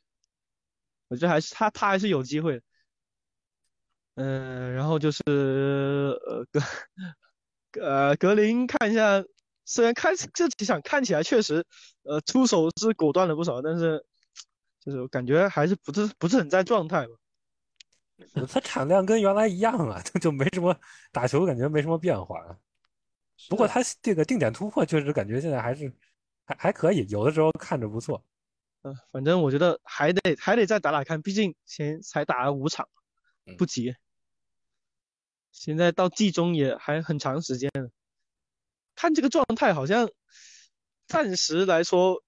Speaker 3: 我觉得还是他他还是有机会的。嗯、然后就是呃格 呃格林看一下，虽然看这几场看起来确实呃出手是果断了不少，但是就是感觉还是不是不是很在状态吧。
Speaker 4: 它产量跟原来一样啊，就就没什么打球感觉没什么变化啊。不过他这个定点突破确实感觉现在还是还还可以，有的时候看着不错。
Speaker 3: 嗯、反正我觉得还得还得再打打看，毕竟先才打了五场，
Speaker 4: 嗯
Speaker 3: 不急。现在到季中也还很长时间了，看这个状态好像暂时来说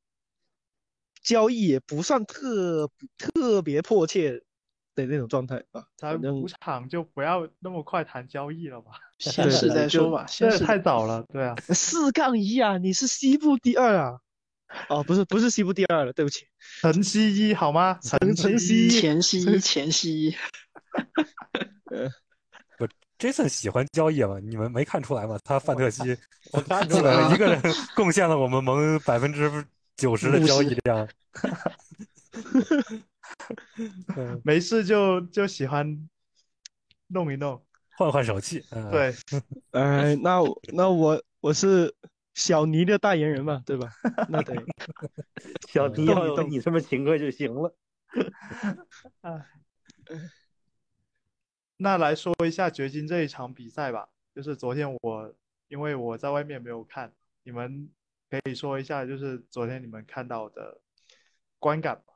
Speaker 3: 交易也不算特特别迫切的那种状态啊。
Speaker 1: 才
Speaker 3: 反正
Speaker 1: 五场就不要那么快谈交易了吧？
Speaker 3: 对
Speaker 6: 先试再说吧，
Speaker 1: 现
Speaker 6: 在
Speaker 1: 太早了，对啊，
Speaker 3: 四杠一啊，你是西部第二啊？哦，不是不是西部第二了，对不起。
Speaker 1: 晨曦一好吗？晨
Speaker 3: 晨
Speaker 1: 曦
Speaker 3: 曦
Speaker 6: 前曦前夕，
Speaker 4: Jason 喜欢交易吗？你们没看出来吗？他范特西
Speaker 2: 我看
Speaker 4: 基
Speaker 2: 出来了
Speaker 4: 本一个人贡献了我们盟百分之九十的交易量。嗯，
Speaker 1: 没事就就喜欢弄一弄，
Speaker 4: 换换手气。嗯，
Speaker 1: 对，
Speaker 3: 哎，那我那我我是小尼的代言人嘛，对吧？那得
Speaker 2: 小尼要有你这么勤快就行了。
Speaker 1: 那来说一下掘金这一场比赛吧，就是昨天我因为我在外面没有看，你们可以说一下，就是昨天你们看到的观感吧。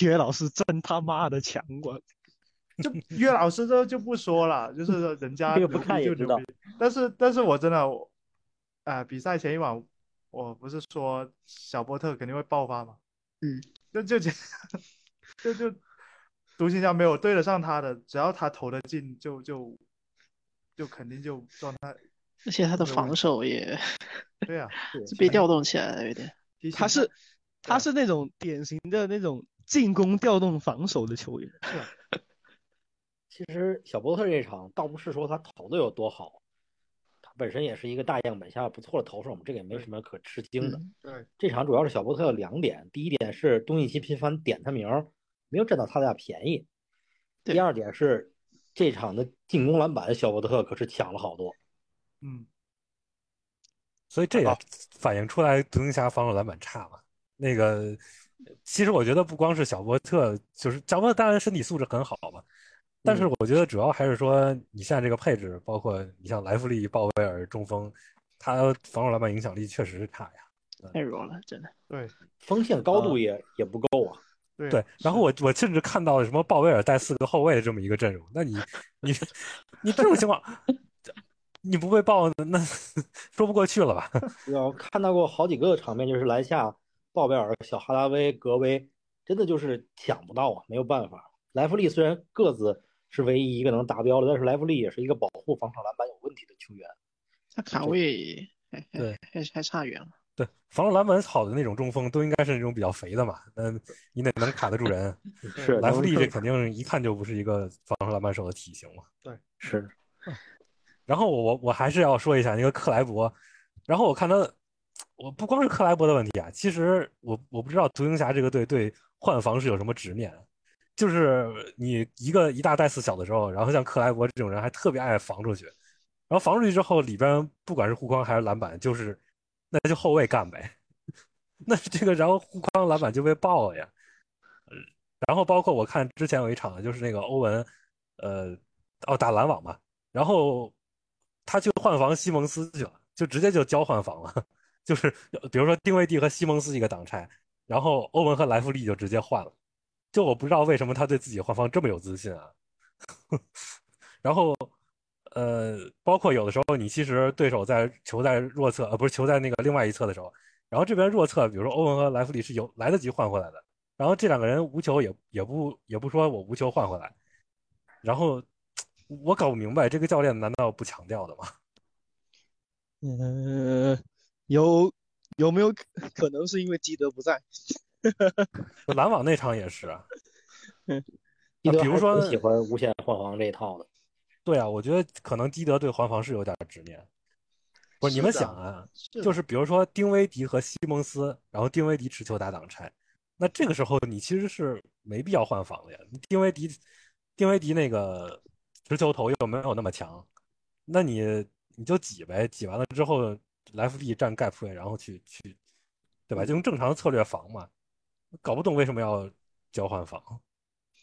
Speaker 3: 约老师真他妈的强我
Speaker 1: 就岳老师这就不说了，就是 人家
Speaker 2: 这个不
Speaker 1: 牛逼
Speaker 2: 看
Speaker 1: 就牛逼。但是，但是我真的，我啊、比赛前一晚，我不是说小波特肯定会爆发吗？
Speaker 6: 嗯，
Speaker 1: 就就 就就就独行侠没有对得上他的，只要他投得进，就就就肯定就状态。
Speaker 6: 而且他的防守也
Speaker 1: 对啊，
Speaker 6: 是被调动起来了，有点。
Speaker 3: 他是他是那种典型的那种进攻调动防守的球员。
Speaker 1: 是啊
Speaker 2: 其实小波特这场倒不是说他投的有多好，他本身也是一个大样本下不错的投手我们，这个也没什么可吃惊的。
Speaker 6: 嗯
Speaker 1: 对
Speaker 2: 这场主要是小波特有两点，第一点是东契奇频繁点他名儿，没有占到他俩便宜；第二点是这场的进攻篮板，小波特可是抢了好多。
Speaker 1: 嗯，
Speaker 4: 所以这也反映出来独行侠防守篮板差嘛。那个，其实我觉得不光是小波特，就是小波特当然身体素质很好嘛，但是我觉得主要还是说你现在这个配置，包括你像莱弗利、鲍威尔、中锋，他防守篮板影响力确实是差呀。
Speaker 6: 太弱了，真的。
Speaker 1: 对
Speaker 2: 锋线高度也、也不够啊。
Speaker 1: 对
Speaker 4: 对，然后我我甚至看到了什么鲍威尔带四个后卫的这么一个阵容，那你你你这种情况，你不被爆，那说不过去了吧？
Speaker 2: 我看到过好几个场面，就是篮下鲍威尔、小哈达威、格威，真的就是抢不到啊，没有办法。莱弗利虽然个子是唯一一个能达标的，但是莱弗利也是一个保护防守篮板有问题的球员。
Speaker 6: 他卡位还还
Speaker 4: 对
Speaker 6: 还还差远了。
Speaker 4: 对，防守篮板好的那种中锋都应该是那种比较肥的嘛，那你得能卡得住人。
Speaker 2: 是
Speaker 4: 莱弗利这肯定一看就不是一个防守篮板手的体型嘛。
Speaker 2: 对是
Speaker 4: 然后我我还是要说一下那个克莱伯，然后我看他，我不光是克莱伯的问题啊，其实我我不知道独行侠这个队对换防是有什么执念，就是你一个一大带四小的时候，然后像克莱伯这种人还特别爱防出去，然后防出去之后里边不管是护框还是篮板，就是那就后卫干呗，那这个然后护框篮板就被爆了呀，然后包括我看之前有一场就是那个欧文，呃，哦打篮网嘛。然后他去换防西蒙斯去了，就直接就交换防了，就是比如说丁威迪和西蒙斯一个挡拆，然后欧文和莱弗利就直接换了，就我不知道为什么他对自己换防这么有自信啊。然后呃，包括有的时候你其实对手在球在弱侧，呃不是球在那个另外一侧的时候，然后这边弱侧，比如说欧文和莱弗里是有来得及换回来的，然后这两个人无球也也不也不说我无球换回来，然后。我搞不明白，这个教练难道不强调的吗？
Speaker 3: 呃，有有没有可可能是因为基德不在？
Speaker 4: 篮网那场也是啊。比如说
Speaker 2: 还是挺喜欢无限换防这一套的。
Speaker 4: 对啊，我觉得可能基德对换防是有点执念。不是你们想啊，
Speaker 1: 是
Speaker 4: 就是比如说丁威迪和西蒙斯，然后丁威迪持球打挡拆，那这个时候你其实是没必要换防的呀。丁威迪，丁威迪那个持球头又没有那么强，那你你就挤呗，挤完了之后莱弗利站盖普位，然后去去，对吧？就用正常的策略防嘛。搞不懂为什么要交换防。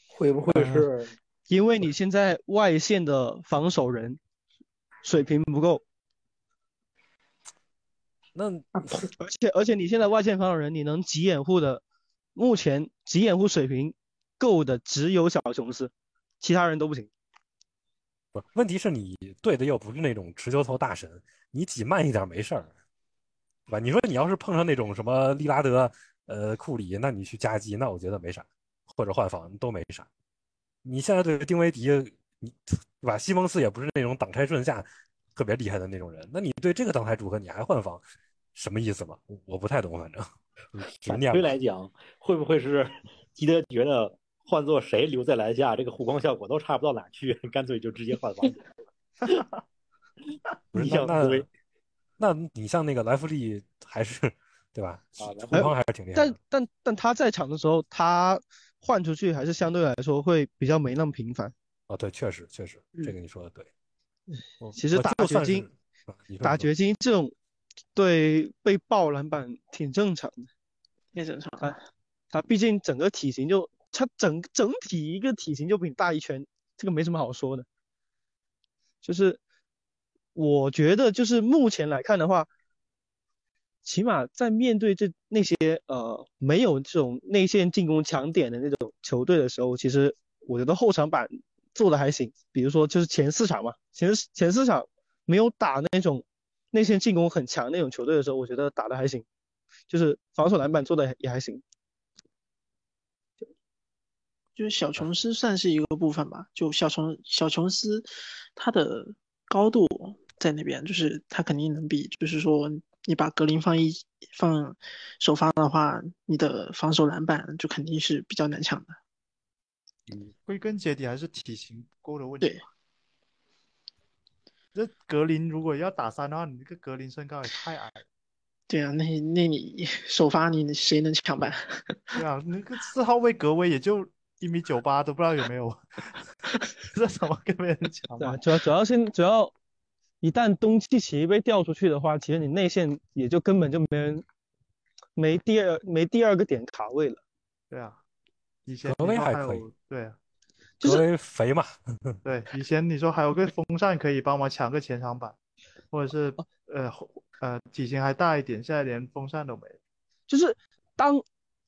Speaker 2: 会不会是
Speaker 3: 因为你现在外线的防守人水平不够，
Speaker 4: 那
Speaker 3: 而且而且你现在外线防守人你能急掩护的，目前急掩护水平够的只有小琼斯，其他人都不行。
Speaker 4: 不，问题是你对的又不是那种持球头大神，你挤慢一点没事儿，对吧？你说你要是碰上那种什么利拉德、呃库里，那你去夹击，那我觉得没啥，或者换防都没啥。你现在对丁威迪，你对吧？西蒙斯也不是那种挡拆顺下特别厉害的那种人，那你对这个挡拆组合你还换防，什么意思嘛？我我不太懂，反正执
Speaker 2: 反推。来讲，会不会是 基德觉得换做谁留在篮下，这个护框效果都差不到哪去，干脆就直接换防？
Speaker 4: 不是
Speaker 2: 逆
Speaker 4: 那那
Speaker 2: 向思维
Speaker 4: 那你像那个莱弗利还是对吧？
Speaker 2: 啊，来
Speaker 4: 护框还是挺厉害
Speaker 3: 但。但但他在场的时候，他换出去还是相对来说会比较没那么频繁。
Speaker 4: 啊，对，确实确实，这个你说的对。我
Speaker 3: 其实打打掘金这种对被爆篮板挺正常的，
Speaker 6: 也正常。
Speaker 3: 他他毕竟整个体型就他整整体一个体型就比你大一圈，这个没什么好说的。就是我觉得就是目前来看的话，起码在面对这那些呃没有这种内线进攻强点的那种球队的时候，其实我觉得后场板做的还行。比如说就是前四场嘛，前前四场没有打那种内线进攻很强那种球队的时候，我觉得打的还行，就是防守篮板做的也还行。
Speaker 6: 就是小琼斯算是一个部分吧，就小琼小琼斯他的高度在那边，就是他肯定能比，就是说你把格林放一放首发的话，你的防守篮板就肯定是比较难抢的。
Speaker 1: 归根结底还是体型不够的问题
Speaker 6: 对。
Speaker 1: 这格林如果要打三的话，你这个格林身高也太矮了。
Speaker 6: 对啊，那那你首发你谁能抢板？
Speaker 1: 对啊，那个四号位格威也就一米九八，都不知道有没有，这怎么跟别人抢
Speaker 3: 对啊，
Speaker 1: 板？
Speaker 3: 主要主要是主要一旦东契奇被调出去的话，其实你内线也就根本就没人没第二没第二个点卡位了。
Speaker 1: 对啊，以前
Speaker 4: 格威
Speaker 1: 还
Speaker 4: 还可以
Speaker 1: 有对啊
Speaker 3: 就是
Speaker 4: 肥嘛，
Speaker 1: 对，以前你说还有个风扇可以帮忙抢个前场板，或者是呃呃体型还大一点，现在连风扇都没了。
Speaker 3: 就是当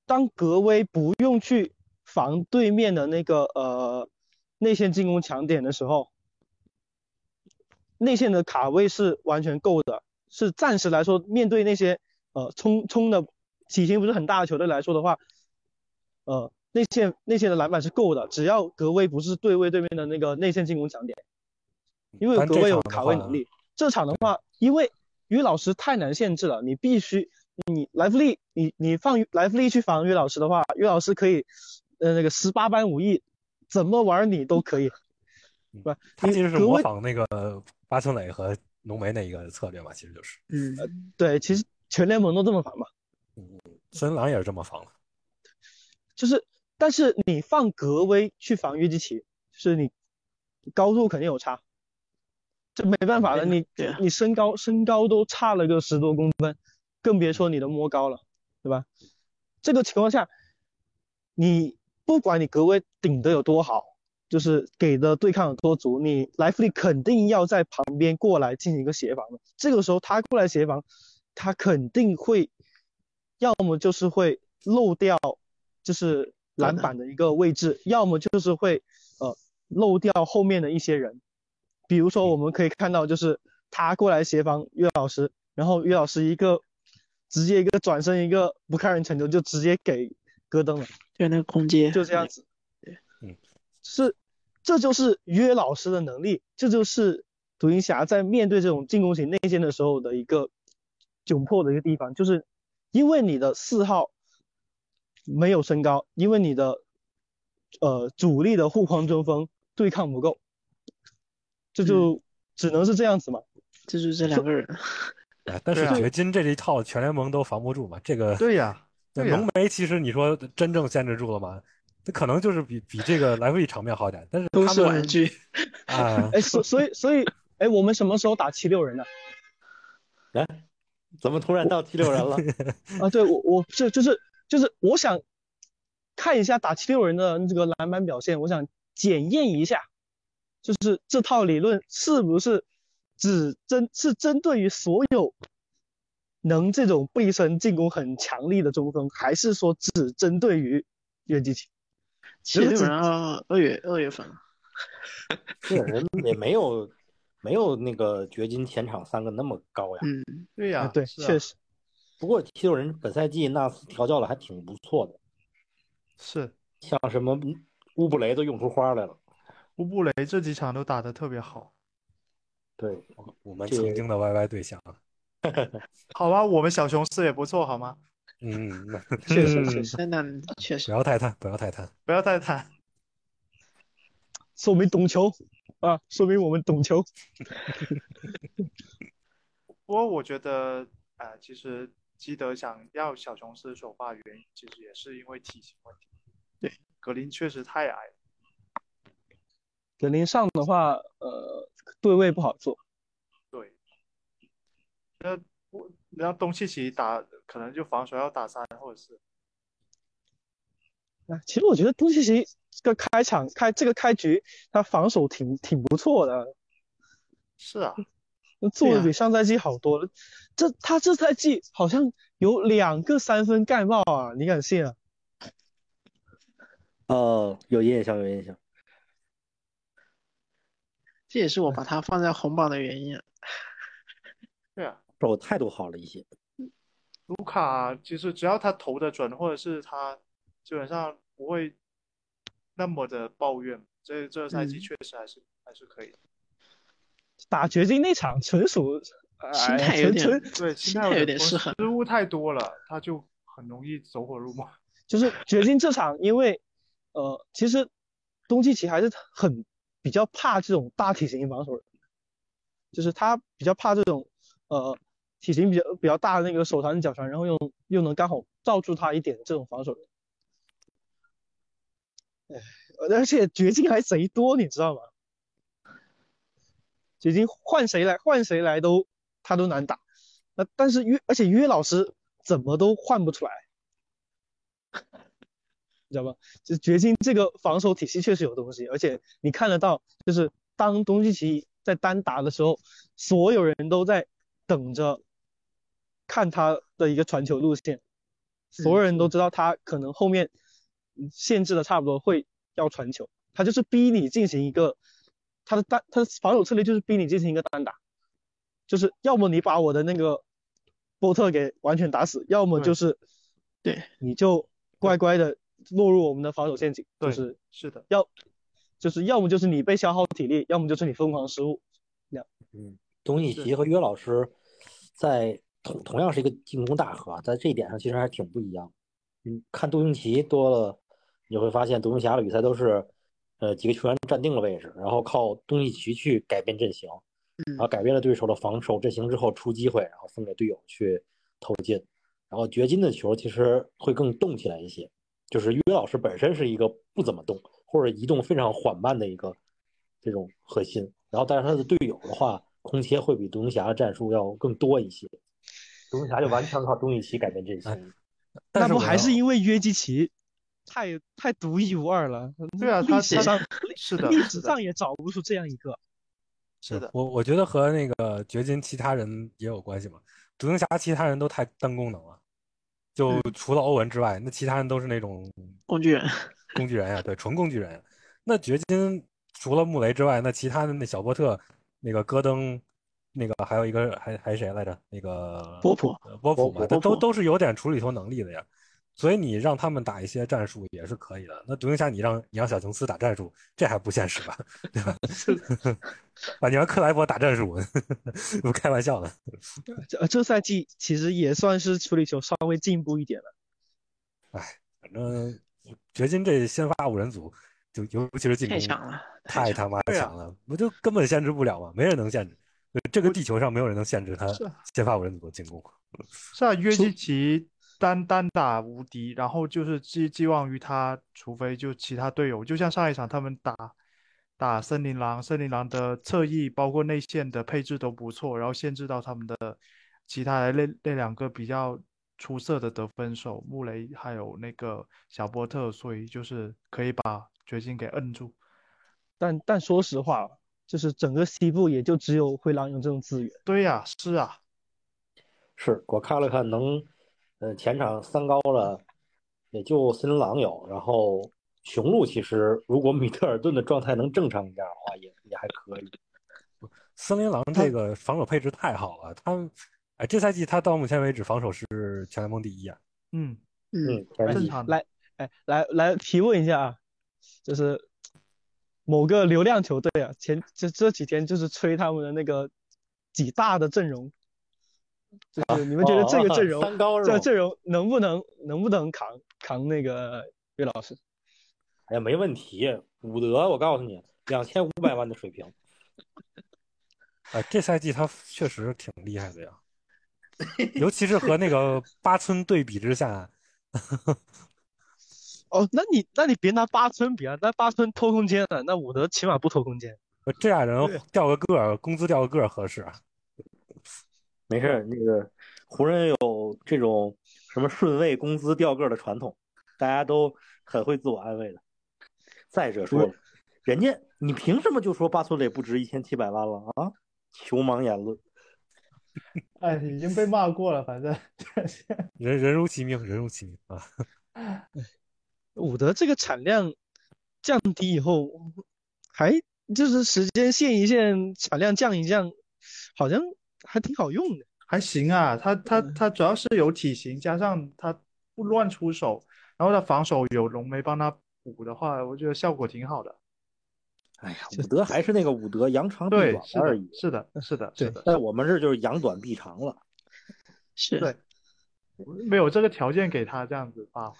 Speaker 3: 当格威不用去防对面的那个呃内线进攻强点的时候，内线的卡位是完全够的，是暂时来说面对那些呃冲冲的体型不是很大的球队来说的话，呃内线内线的篮板是够的，只要格威不是对位对面的那个内线进攻强点，因为格威有卡位能力。这场的话，因为于老师太难限制了，你必须你莱弗利，你你放莱弗利去防于老师的话，于老师可以，呃那个十八般武艺，怎么玩你都可以，是吧？你
Speaker 4: 他其实是模仿那个 八村磊和浓眉那一个策略嘛，其实就是
Speaker 6: 嗯，
Speaker 3: 对，其实全联盟都这么防嘛，
Speaker 4: 森狼也是这么防的。
Speaker 3: 就是但是你放格威去防约基奇，就是你高度肯定有差，这没办法的，你你身高身高都差了个十多公分，更别说你的摸高了，对吧？这个情况下，你不管你格威顶得有多好，就是给的对抗有多足，你莱弗利肯定要在旁边过来进行一个协防的。这个时候他过来协防，他肯定会，要么就是会漏掉，就是篮板的一个位置，要么就是会呃漏掉后面的一些人。比如说我们可以看到，就是他过来协防岳老师，然后岳老师一个直接一个转身一个不看人成球就直接给戈登了。
Speaker 6: 对那个空接
Speaker 3: 就这样子。是，这就是约老师的能力，这就是独行侠在面对这种进攻型内线的时候的一个窘迫的一个地方，就是因为你的四号没有身高，因为你的呃主力的护框中锋对抗不够，这就只能是这样子嘛。
Speaker 6: 这就是这两个人。
Speaker 4: 哎，但是掘金这一套全联盟都防不住嘛，这个
Speaker 1: 对呀，
Speaker 4: 那
Speaker 1: 对呀
Speaker 4: 浓眉其实你说真正限制住了吗？那可能就是比比这个莱弗利场面好点，但是
Speaker 6: 都是玩具。
Speaker 4: 啊，
Speaker 3: 哎，所所以所以，哎，我们什么时候打七六人呢？
Speaker 2: 怎么突然到七六人了？
Speaker 3: 啊，对我我是就是就是我想看一下打七六人的这个篮板表现，我想检验一下，就是这套理论是不是只针是针对于所有能这种背身进攻很强力的中锋，还是说只针对于约基奇？
Speaker 6: 七六人啊，二月二月份了，
Speaker 2: 这个人也没有没有那个掘金前场三个那么高呀。
Speaker 6: 嗯，
Speaker 1: 对呀
Speaker 3: 啊，，对，
Speaker 1: 啊
Speaker 3: 确实，
Speaker 2: 不过七六人本赛季纳斯调教的还挺不错的，
Speaker 1: 是
Speaker 2: 像什么乌布雷都用出花来了。
Speaker 1: 乌布雷这几场都打得特别好。
Speaker 2: 对，
Speaker 4: 我们曾经的 YY 对象，
Speaker 1: 好吧，我们小熊市也不错，好吗？
Speaker 4: 嗯，那
Speaker 3: 确 实确实，
Speaker 6: 那那确
Speaker 4: 不，要太贪，不要太贪。
Speaker 1: 不要太贪。
Speaker 3: 说明懂球啊，说明我们懂球。
Speaker 1: 不过我觉得，呃，其实基德想要小熊斯首发原因，其实也是因为体型问题。
Speaker 6: 对，
Speaker 1: 格林确实太矮了。
Speaker 3: 格林上的话，呃，对位不好做。
Speaker 1: 对，那我让东契奇打，可能就防守要打三，或者是
Speaker 3: 啊，其实我觉得东契奇这个开场开这个开局，他防守挺挺不错的，
Speaker 1: 是啊，
Speaker 3: 做的比上赛季好多了。这他这赛季好像有两个三分盖帽啊，你敢信啊？
Speaker 2: 哦，有印象，有印象。
Speaker 6: 这也是我把他放在红榜的原因啊。
Speaker 1: 对啊。
Speaker 2: 手态度好了一些。
Speaker 1: 卢卡其实只要他投的准，或者是他基本上不会那么的抱怨，这这个赛季
Speaker 6: 嗯
Speaker 1: 确实还是、还是可以的。
Speaker 3: 打掘金那场纯属，哎
Speaker 6: 心态有点
Speaker 1: 对，
Speaker 6: 心态有点失衡。
Speaker 1: 失误太多了，他就很容易走火入魔。
Speaker 3: 就是掘金这场，因为呃，其实东契奇还是很比较怕这种大体型防守人，就是他比较怕这种呃体型比较比较大的那个手长脚长，然后又又能刚好罩住他一点这种防守。哎，而且掘金还贼多，你知道吗？掘金换谁来换谁来都他都难打，那但是约而且约老师怎么都换不出来。你知道吗？就掘金这个防守体系确实有东西，而且你看得到，就是当东契奇在单打的时候，所有人都在等着看他的一个传球路线，所有人都知道他可能后面嗯限制的差不多会要传球，他就是逼你进行一个他的单他的防守策略就是逼你进行一个单打，就是要么你把我的那个波特给完全打死，要么就是
Speaker 6: 对
Speaker 3: 你就乖乖的落入我们的防守陷阱，就
Speaker 1: 对
Speaker 3: 是
Speaker 1: 是的，
Speaker 3: 要就是要么就是你被消耗体力，要么就是你疯狂失误。
Speaker 2: 嗯，董以奇和约老师在同同样是一个进攻大核，在这一点上其实还挺不一样。嗯，看杜英奇多了，你会发现独行侠的比赛都是，呃，几个球员站定了位置，然后靠东契奇去改变阵型，然后改变了对手的防守阵型之后出机会，然后分给队友去投进。然后掘金的球其实会更动起来一些，就是约老师本身是一个不怎么动或者移动非常缓慢的一个这种核心，然后但是他的队友的话，空切会比独行侠的战术要更多一些。独行侠就完全靠东契奇改变阵型。
Speaker 3: 那不
Speaker 4: 但是
Speaker 3: 还是因为约基奇太太独一无二了？
Speaker 1: 对啊他
Speaker 3: 史上
Speaker 1: 是的
Speaker 3: 历史上也找不出这样一个。
Speaker 1: 是的，
Speaker 4: 我我觉得和那个掘金其他人也有关系嘛。独行侠其他人都太单功能了，就
Speaker 6: 嗯
Speaker 4: 除了欧文之外，那其他人都是那种
Speaker 6: 工具人，
Speaker 4: 工具人呀，对，纯工具人。那掘金除了穆雷之外，那其他的那小波特、那个戈登、那个还有一个还还谁来着？那个
Speaker 6: 波普
Speaker 4: 呃波普嘛，
Speaker 2: 波
Speaker 4: 都都都是有点处理球能力的呀。所以你让他们打一些战术也是可以的。那独行侠你让你让小琼斯打战术，这还不现实吧？对吧？啊，你让克莱伯打战术，我开玩笑的。
Speaker 3: 这这赛季其实也算是处理球稍微进步一点了。
Speaker 4: 哎，反正掘金这先发五人组，就尤其是进攻
Speaker 6: 太强了，
Speaker 4: 太他妈强了，不就根本限制不了吗？没人能限制，这个地球上没有人能限制他先发五人组的进攻。
Speaker 1: 是啊，约基奇单单打无敌，然后就是寄寄望于他，除非就其他队友，就像上一场他们打打森林狼，森林狼的侧翼包括内线的配置都不错，然后限制到他们的其他的那那两个比较出色的得分手穆雷还有那个小波特，所以就是可以把掘金给摁住。
Speaker 3: 但但说实话，就是整个西部也就只有灰狼有这种资源。
Speaker 1: 对呀、是啊，
Speaker 2: 是我看了看，能，呃，前场三高了，也就森林狼有，然后雄鹿其实如果米特尔顿的状态能正常一点的话，也也还可以。
Speaker 4: 森林狼这个防守配置太好了，他们哎，这赛季他到目前为止防守是全联盟第一啊。
Speaker 1: 嗯，
Speaker 6: 嗯，
Speaker 2: 嗯，
Speaker 1: 正常的。
Speaker 3: 来，哎，来来提问一下啊，就是某个流量球队啊，前这这几天就是吹他们的那个几大的阵容，就是你们觉得这个阵容，
Speaker 2: 哦高
Speaker 3: 这个阵容能不能能不能扛扛那个岳老师？
Speaker 2: 哎呀，没问题。伍德，我告诉你，两千五百万的水平，
Speaker 4: 哎，这赛季他确实挺厉害的呀，尤其是和那个八村对比之下，
Speaker 3: 哦，那你那你别拿八村比啊，那八村偷空间了，那伍德起码不偷空间。
Speaker 4: 这俩人掉个个儿，工资掉个个儿合适啊。
Speaker 2: 没事儿。那个湖人有这种什么顺位工资掉个儿的传统，大家都很会自我安慰的。再者说了，人家你凭什么就说巴村垒不值一千七百万了啊？球盲言论。
Speaker 1: 哎，已经被骂过了，反正
Speaker 4: 人人如其名，人如其名啊。
Speaker 3: 伍德这个产量降低以后，还就是时间限一限，产量降一降，好像还挺好用的。
Speaker 1: 还行啊。他他
Speaker 3: 嗯
Speaker 1: 他主要是有体型，加上他不乱出手，然后他防守有浓眉帮他补的话，我觉得效果挺好的。
Speaker 2: 哎呀，伍德还是那个伍德，扬长避短而已，。
Speaker 1: 是的，是的，是的，
Speaker 2: 在我们这儿就是扬短避长了。
Speaker 6: 是
Speaker 1: 对没有这个条件给他这样子发挥。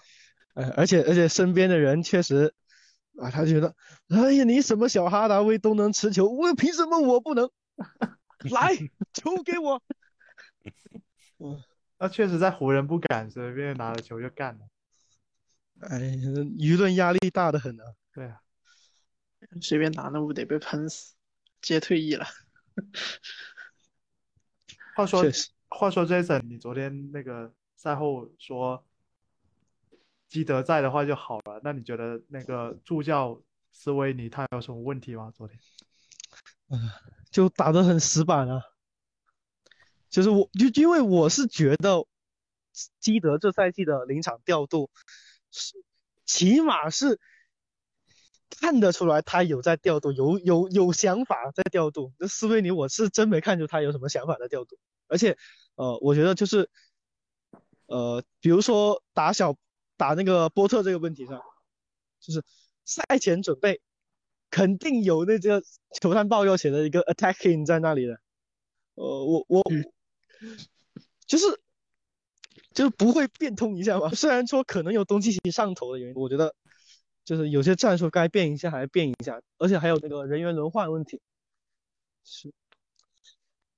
Speaker 3: 呃，而且而且身边的人确实啊，他觉得，哎呀，你什么小哈达威都能持球，我凭什么我不能？来，球给我。
Speaker 1: 那确实在湖人不敢随便拿了球就干了。
Speaker 3: 哎，舆论压力大的很啊。
Speaker 1: 对啊，
Speaker 6: 随便拿那不得被喷死，直接退役了。
Speaker 1: 话说，话说，Jason，你昨天那个赛后说基德在的话就好了，那你觉得那个助教斯维尼他有什么问题吗？昨天？
Speaker 3: 嗯就打得很死板啊。就是我就因为我是觉得基德这赛季的临场调度是起码是看得出来他有在调度，有有有想法在调度。那斯维尼我是真没看出他有什么想法在调度，而且呃，我觉得就是呃，比如说打小打那个波特这个问题上，就是赛前准备肯定有那个球探报告写的一个 attacking 在那里的。呃，我我就是就是不会变通一下嘛。虽然说可能有东契奇上头的原因，我觉得就是有些战术该变一下还是变一下，而且还有那个人员轮换问题。是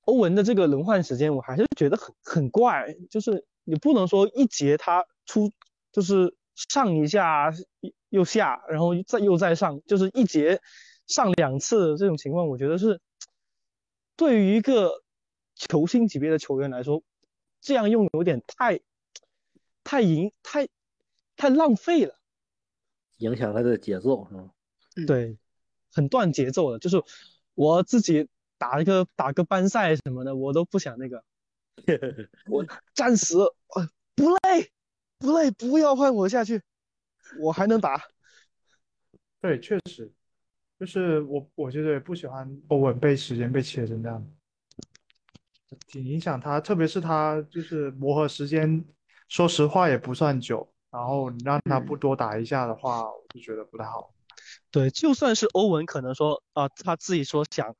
Speaker 3: 欧文的这个轮换时间，我还是觉得很很怪，就是你不能说一节他出就是上一下又下，然后再又再上，就是一节上两次这种情况，我觉得是对于一个球星级别的球员来说，这样用有点太太赢太太浪费了，
Speaker 2: 影响他的节奏是吗？
Speaker 3: 对，很断节奏的。就是我自己打一个打个班赛什么的，我都不想那个，我暂时呃不累不累，不要换我下去，我还能打。
Speaker 1: 对，确实，就是我我觉得也不喜欢欧文被时间被切成这样，挺影响他，特别是他就是磨合时间，说实话也不算久，然后你让他不多打一下的话，我就觉得不太好。
Speaker 3: 对，就算是欧文可能说啊、他自己说想，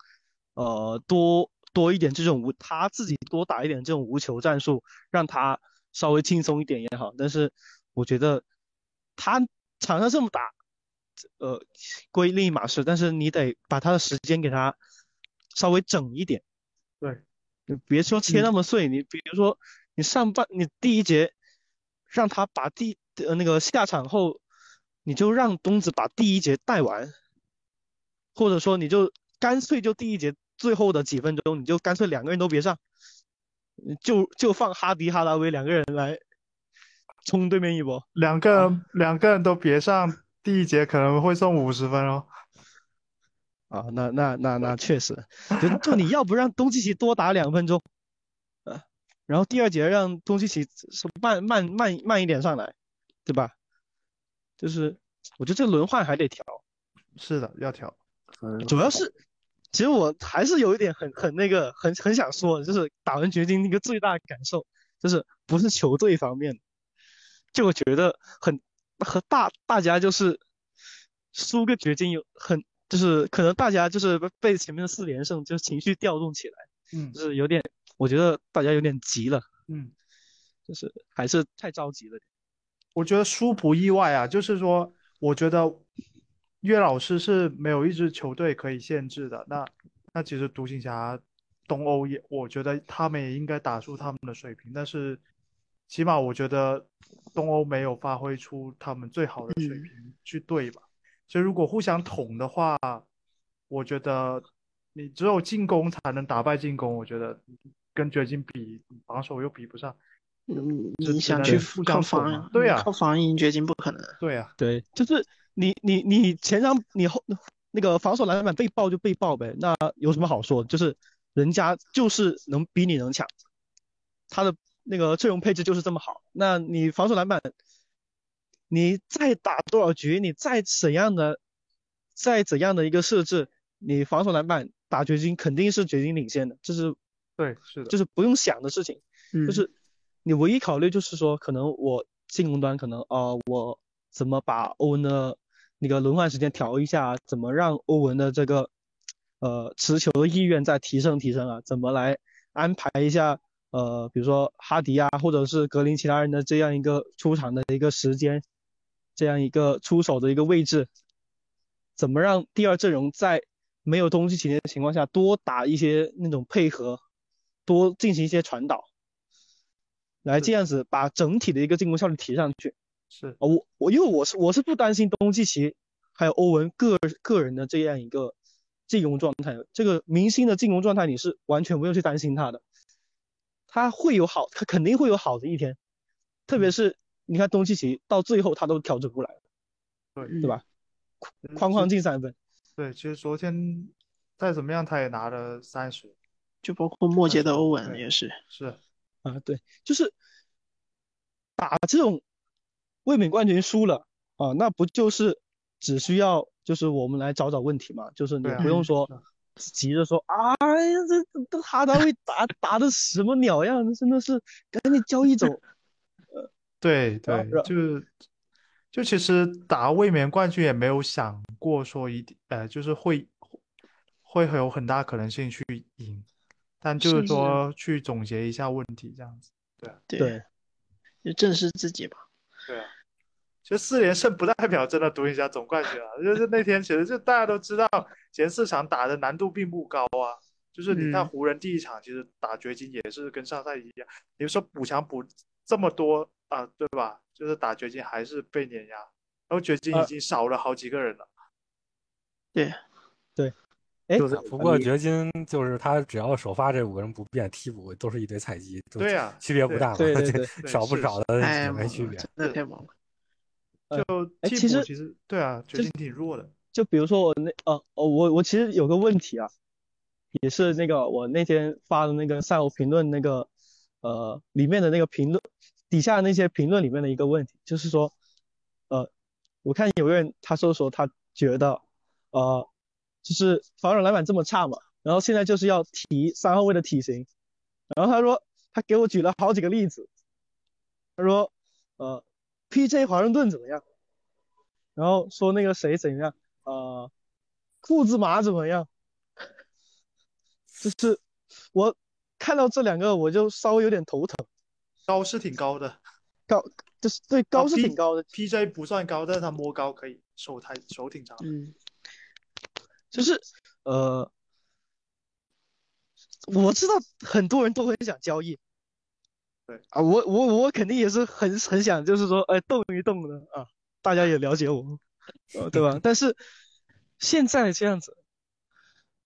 Speaker 3: 呃，多多一点这种无，他自己多打一点这种无球战术，让他稍微轻松一点也好。但是我觉得他场上这么打，呃，归另一码事，但是你得把他的时间给他稍微整一点。
Speaker 1: 对，
Speaker 3: 你别说切那么碎，你比如说你上半你第一节让他把第呃那个下场后，你就让东子把第一节带完，或者说你就干脆就第一节最后的几分钟，你就干脆两个人都别上，就就放哈迪哈达威两个人来冲对面一波。
Speaker 1: 两个人两个人都别上，第一节可能会送五十分哦。
Speaker 3: 啊，那那那那确实，就就你要不让东契奇多打两分钟，呃，然后第二节让东契奇是慢慢慢慢一点上来，对吧？就是我觉得这轮换还得调，
Speaker 1: 是的，要调。
Speaker 3: 主要是，其实我还是有一点很很那个很很想说的，就是打完掘金那个最大的感受，就是不是球队方面，就我觉得很和大大家就是输个掘金有很就是可能大家就是被前面的四连胜就是情绪调动起来，
Speaker 1: 嗯
Speaker 3: 就是有点我觉得大家有点急了，
Speaker 1: 嗯，
Speaker 3: 就是还是太着急了。
Speaker 1: 我觉得输不意外啊，就是说，我觉得岳老师是没有一支球队可以限制的。那那其实独行侠东欧也，我觉得他们也应该打出他们的水平，但是起码我觉得东欧没有发挥出他们最好的水平去对吧？所以如果互相捅的话，我觉得你只有进攻才能打败进攻。我觉得跟掘金比，防守又比不上。
Speaker 6: 嗯，
Speaker 1: 只只能
Speaker 6: 你想去靠防
Speaker 1: 嘛对啊
Speaker 6: 靠防赢掘金不可能。
Speaker 1: 对啊，
Speaker 3: 对，就是你你你前场你后那个防守篮板被爆就被爆呗，那有什么好说的？就是人家就是能比你能抢，他的那个阵容配置就是这么好，那你防守篮板，你再打多少局，你再怎样的再怎样的一个设置，你防守篮板打掘金肯定是掘金领先的，这是
Speaker 1: 对，是的，
Speaker 3: 就是不用想的事情。
Speaker 6: 嗯，
Speaker 3: 就是你唯一考虑就是说，可能我进攻端可能呃，我怎么把欧文的那个轮换时间调一下，怎么让欧文的这个呃持球的意愿再提升提升啊？怎么来安排一下呃，比如说哈迪啊，或者是格林其他人的这样一个出场的一个时间，这样一个出手的一个位置，怎么让第二阵容在没有东契奇的情况下多打一些那种配合，多进行一些传导。来这样子把整体的一个进攻效率提上去。
Speaker 1: 是。
Speaker 3: 啊，我我因为我是我是不担心东契奇还有欧文个个人的这样一个进攻状态，这个明星的进攻状态你是完全不用去担心他的，他会有好，他肯定会有好的一天，特别是你看东契奇到最后他都调整过来了，
Speaker 1: 对
Speaker 3: 对吧？
Speaker 1: 嗯
Speaker 3: 哐哐进三分，
Speaker 1: 对，其实昨天再怎么样，他也拿了三十，
Speaker 6: 就包括末节的欧文也是。
Speaker 1: 是。
Speaker 3: 啊，对，就是打这种卫冕冠军输了啊，那不就是只需要就是我们来找找问题嘛，就是你不用说
Speaker 1: 是
Speaker 3: 急着说，哎呀，这这哈达威打打的什么鸟样，真的是赶紧交易走。
Speaker 1: 对对
Speaker 3: 然后，
Speaker 1: 就就其实打卫冕冠军也没有想过说一定呃，就是会会有很大可能性去赢，但就是说去总结一下问题这样子。
Speaker 6: 对，
Speaker 3: 对，
Speaker 6: 就正视自己吧。
Speaker 1: 对啊，其实四连胜不代表真的独行侠总冠军啊，就是那天其实就大家都知道前四场打的难度并不高啊，就是你看
Speaker 6: 嗯
Speaker 1: 湖人第一场其实打掘金也是跟上赛季一样，你说补强补这么多啊，对吧？就是打掘金还是被碾压，然后掘金已
Speaker 3: 呃
Speaker 1: 经少了好几个人了。
Speaker 6: 对，
Speaker 3: 哎，
Speaker 4: 就是不过掘金就是他只要首发这五个人不变，替补都是一堆菜鸡，
Speaker 1: 对呀
Speaker 4: 区别不大嘛，
Speaker 3: 对对对
Speaker 1: 对
Speaker 4: 少不少的也没区别。
Speaker 6: 真的太猛了。
Speaker 1: 就
Speaker 3: 其实
Speaker 1: 补其实对啊，掘
Speaker 3: 就
Speaker 1: 金挺弱的。
Speaker 3: 就比如说我那呃哦我我其实有个问题啊，也是那个我那天发的那个赛后评论那个呃里面的那个评论底下那些评论里面的一个问题，就是说呃我看有个人他说说他觉得呃就是防守篮板这么差嘛，然后现在就是要提三号位的体型，然后他说他给我举了好几个例子，他说呃 PJ 华盛顿怎么样？然后说那个谁怎样？呃，库兹马怎么样？就是我看到这两个我就稍微有点头疼。
Speaker 1: 高是挺高的，
Speaker 3: 高就是对高是
Speaker 1: 啊，P-
Speaker 3: 挺高的
Speaker 1: ，PJ 不算高，但是他摸高可以，手抬手挺长的。
Speaker 6: 嗯，
Speaker 3: 就是呃，我知道很多人都很想交易，
Speaker 1: 对。
Speaker 3: 啊，我我我肯定也是很很想，就是说，哎，动一动的啊，大家也了解我，呃，对吧？但是现在这样子，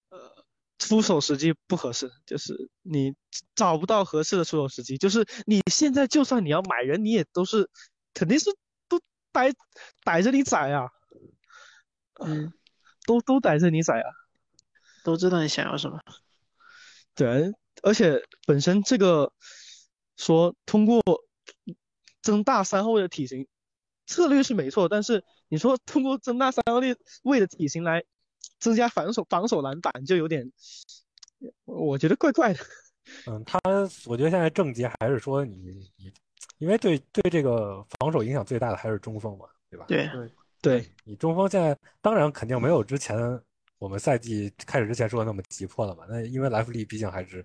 Speaker 3: 呃，出手时机不合适，就是你找不到合适的出手时机，就是你现在就算你要买人，你也都是肯定是都逮逮着你宰啊，
Speaker 6: 嗯，
Speaker 3: 都都逮着你宰啊。
Speaker 6: 都知道你想要什么。
Speaker 3: 对，而且本身这个说通过增大三后卫的体型，策略是没错，但是你说通过增大三后卫卫的体型来增加防守防守篮板，就有点，我觉得怪怪的。
Speaker 4: 嗯，他我觉得现在症结还是说你你，因为对对这个防守影响最大的还是中锋嘛，对吧？
Speaker 6: 对，
Speaker 3: 对，
Speaker 4: 你中锋现在当然肯定没有之前我们赛季开始之前说的那么急迫了嘛。那因为莱弗利毕竟还是，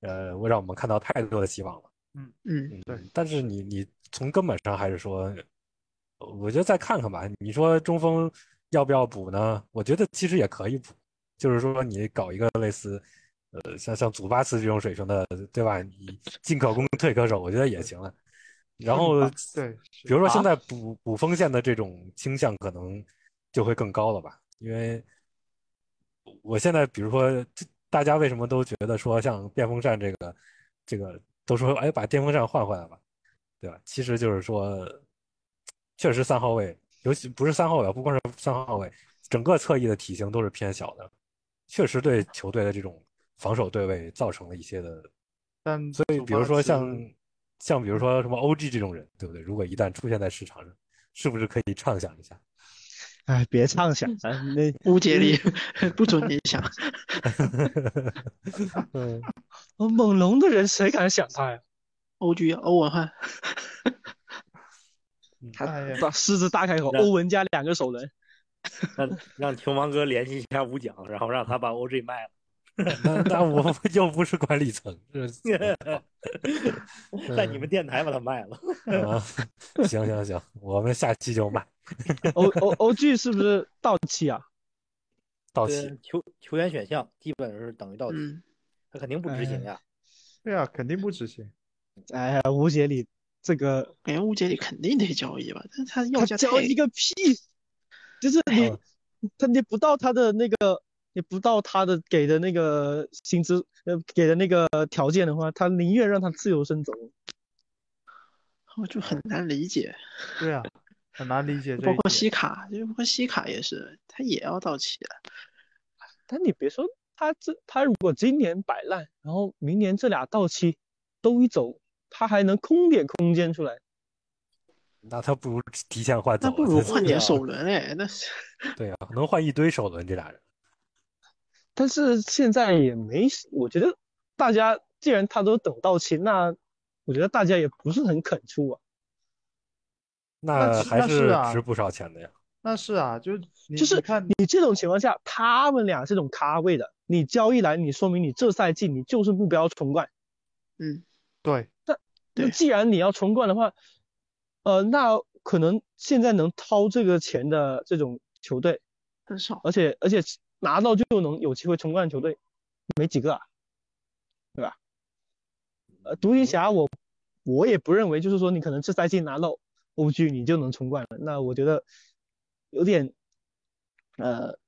Speaker 4: 呃，会让我们看到太多的希望了。
Speaker 6: 嗯，
Speaker 4: 嗯，
Speaker 1: 对。
Speaker 4: 但是你你从根本上还是说，我觉得再看看吧。你说中锋要不要补呢？我觉得其实也可以补，就是说你搞一个类似，呃，像像祖巴茨这种水平的，对吧？你进可攻退可守，我觉得也行了。然后，
Speaker 1: 对，
Speaker 4: 比如说现在补补锋线的这种倾向可能就会更高了吧？因为我现在比如说，大家为什么都觉得说像电风扇这个这个都说哎把电风扇换回来吧，对吧？其实就是说，确实三号位，尤其不是三号位，不光是三号位，整个侧翼的体型都是偏小的，确实对球队的这种防守对位造成了一些的。
Speaker 1: 但
Speaker 4: 所以比如说像像比如说什么 OG 这种人，对不对？如果一旦出现在市场上，是不是可以畅想一下？
Speaker 3: 哎，别畅想，啊，那
Speaker 6: 乌杰里不准你想。
Speaker 4: 嗯，
Speaker 3: 猛龙的人谁敢想他呀
Speaker 6: ？？OG 欧文汉，
Speaker 3: 把狮子大开口，欧文加两个首轮，
Speaker 2: 让让球王哥联系一下五奖，然后让他把 OG 卖了。
Speaker 4: 那那我们又不是管理层，这
Speaker 2: 在你们电台把它卖了。
Speaker 4: 啊，行行行，我们下期就卖
Speaker 3: O O O G 是不是到期啊？
Speaker 4: 到期。
Speaker 2: 球球员选项基本是等于到期，
Speaker 6: 嗯，
Speaker 2: 他肯定不执行呀。
Speaker 1: 对啊，肯定不执行。
Speaker 3: 哎呀，吴杰里这个
Speaker 6: 感觉吴杰里肯定得交易吧，但他要
Speaker 3: 他
Speaker 6: 价太
Speaker 3: 交易个屁，就是你
Speaker 4: 嗯
Speaker 3: 他你不到他的那个，你不到他的给的那个薪资呃给的那个条件的话，他宁愿让他自由身走。
Speaker 6: 我就很难理解。
Speaker 1: 对啊，很难理解
Speaker 6: 包括
Speaker 1: 点
Speaker 6: 西卡，就包括西卡也是，他也要到期了。
Speaker 3: 但你别说他这他如果今年摆烂，然后明年这俩到期都一走，他还能空点空间出来。
Speaker 4: 那他不如提前换走，
Speaker 6: 那不如换点首轮哎，那是
Speaker 4: 对啊，能换一堆首轮这俩人。
Speaker 3: 但是现在也没，我觉得大家既然他都等到期，那我觉得大家也不是很肯出啊。
Speaker 4: 那还
Speaker 1: 是啊
Speaker 4: 值不少钱的呀。
Speaker 1: 那是啊，就你
Speaker 3: 就是
Speaker 1: 你
Speaker 3: 这种情况下，他们俩这种咖位的，你交易来，你说明你这赛季你就是目标冲冠。
Speaker 6: 嗯，
Speaker 1: 对，
Speaker 3: 那
Speaker 6: 那
Speaker 3: 既然你要冲冠的话，呃，那可能现在能掏这个钱的这种球队，
Speaker 6: 很少。
Speaker 3: 而且而且拿到就能有机会冲冠球队，没几个啊，对吧？呃，独行侠我我也不认为就是说你可能这赛季拿到 OG 你就能冲冠了，那我觉得有点呃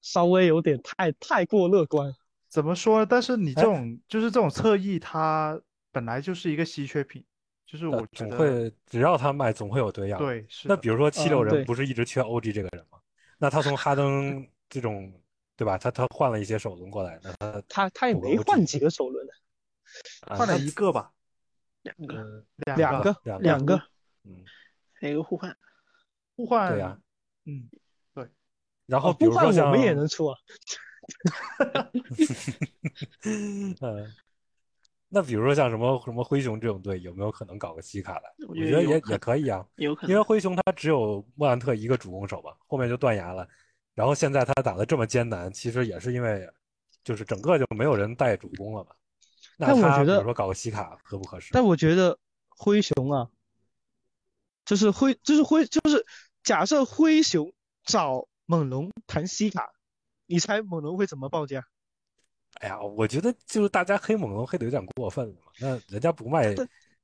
Speaker 3: 稍微有点太太过乐观。
Speaker 1: 怎么说？但是你这
Speaker 4: 哎
Speaker 1: 种就是这种侧翼，它本来就是一个稀缺品，就是我
Speaker 4: 那总
Speaker 1: 觉得
Speaker 4: 会只要他卖，总会有对样。。
Speaker 1: 对，是
Speaker 4: 那比如说七六人不是一直缺 OG 这个人吗？那他从哈登这种，对吧？他他换了一些首轮过来，那他
Speaker 3: 他他也没换几个首轮的，
Speaker 4: 啊
Speaker 1: 换了一个吧，
Speaker 6: 两个，
Speaker 4: 嗯
Speaker 1: 两
Speaker 3: 两个
Speaker 4: 两个
Speaker 3: 两个，
Speaker 4: 嗯，
Speaker 6: 还有个互换。
Speaker 1: 互换，
Speaker 4: 对呀。
Speaker 1: 嗯对，
Speaker 4: 然后
Speaker 3: 哦互换
Speaker 4: 比如说
Speaker 3: 我们也能出啊。
Speaker 4: 嗯，那比如说像什么什么灰熊这种队，有没有可能搞个西卡来？
Speaker 6: 我
Speaker 4: 我觉得也也可以啊，
Speaker 6: 有可能。
Speaker 4: 因为灰熊他只有莫兰特一个主攻手嘛，后面就断崖了。然后现在他打的这么艰难，其实也是因为就是整个就没有人带主攻了嘛。那
Speaker 3: 我觉得
Speaker 4: 他比如说搞个西卡合不合适？
Speaker 3: 但我觉得灰熊啊，就是灰，就是灰，就是假设灰熊找猛龙谈西卡，你猜猛龙会怎么报价？
Speaker 4: 哎呀，我觉得就是大家黑猛龙黑的有点过分了嘛。那人家不卖，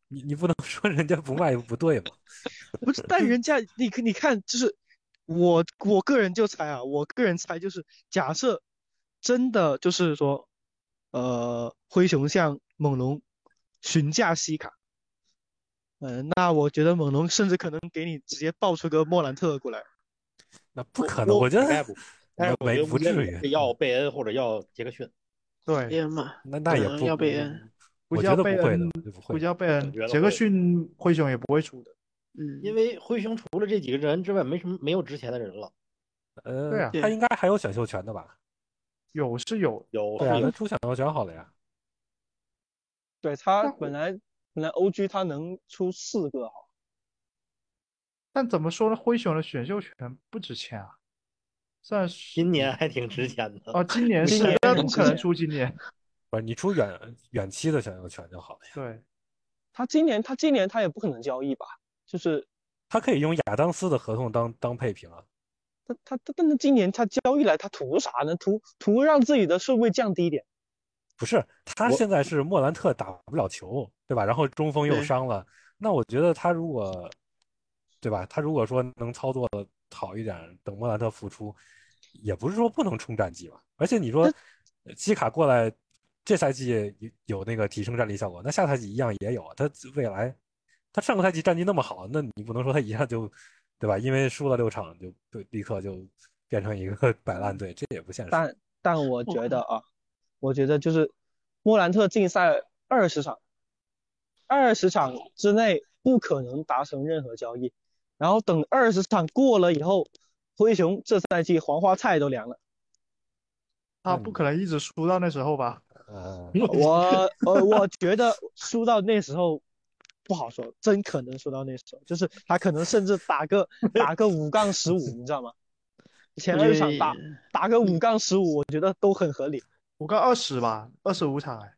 Speaker 4: 你你不能说人家不卖不对嘛。
Speaker 3: 不是，但人家你看你看，就是我我个人就猜啊，我个人猜就是假设真的就是说，呃，灰熊向猛龙询价西卡，嗯、那我觉得猛龙甚至可能给你直接爆出个莫兰特过来。
Speaker 4: 那不可能，我觉得
Speaker 2: 应该不，但是我觉
Speaker 4: 没
Speaker 2: 得
Speaker 4: 不至于
Speaker 2: 要贝恩或者要杰克逊，
Speaker 1: 对，
Speaker 6: 贝恩嘛，
Speaker 4: 那那也不
Speaker 6: 要贝恩。
Speaker 1: 估
Speaker 4: 我觉
Speaker 1: 计要贝恩
Speaker 4: 得不会的，就不
Speaker 1: 估
Speaker 4: 会
Speaker 1: 计要贝恩杰克逊灰熊也不会出的。
Speaker 6: 嗯，
Speaker 2: 因为灰熊除了这几个人之外，没什么没有值钱的人了。
Speaker 4: 呃，
Speaker 1: 对啊
Speaker 4: 他应该还有选秀权的吧？
Speaker 1: 有是有，
Speaker 4: 对啊，
Speaker 2: 有是有
Speaker 4: 他出选秀权好了呀。
Speaker 3: 对他本来本来 OG 他能出四个好，
Speaker 1: 但怎么说呢？灰熊的选秀权不值钱啊，算是
Speaker 2: 今年还挺值钱的。
Speaker 1: 哦，今年 是
Speaker 3: 今年，
Speaker 1: 但不可能出今年。
Speaker 4: 不是你出远远期的选秀权就好了呀。
Speaker 1: 对，
Speaker 3: 他今年他今年他也不可能交易吧？就是
Speaker 4: 他可以用亚当斯的合同当当配平啊。
Speaker 3: 他他他，但是今年他交易来他图啥呢？图图让自己的顺位降低一点。
Speaker 4: 不是，他现在是莫兰特打不了球，对吧？然后中锋又伤了，那我觉得他如果，对吧？他如果说能操作的好一点，等莫兰特复出，也不是说不能冲战绩吧。而且你说基卡过来，这赛季有有那个提升战力效果，那下赛季一样也有啊。他未来，他上个赛季战绩那么好，那你不能说他一下就，对吧？因为输了六场就就立刻就变成一个 摆烂队，这也不现实。
Speaker 3: 但但我觉得啊，我觉得就是莫兰特竞赛二十场，二十场之内不可能达成任何交易，然后等二十场过了以后，灰熊这赛季黄花菜都凉了。
Speaker 1: 他不可能一直输到那时候吧？
Speaker 4: 呃，
Speaker 3: 我呃，我觉得输到那时候不好说，真可能说到那时候，就是他可能甚至打个 打个五杠十五，你知道吗？前
Speaker 6: 我觉得
Speaker 3: 二场打打个五杠十五，我觉得都很合理。
Speaker 1: 五杠二十吧，二十五场哎，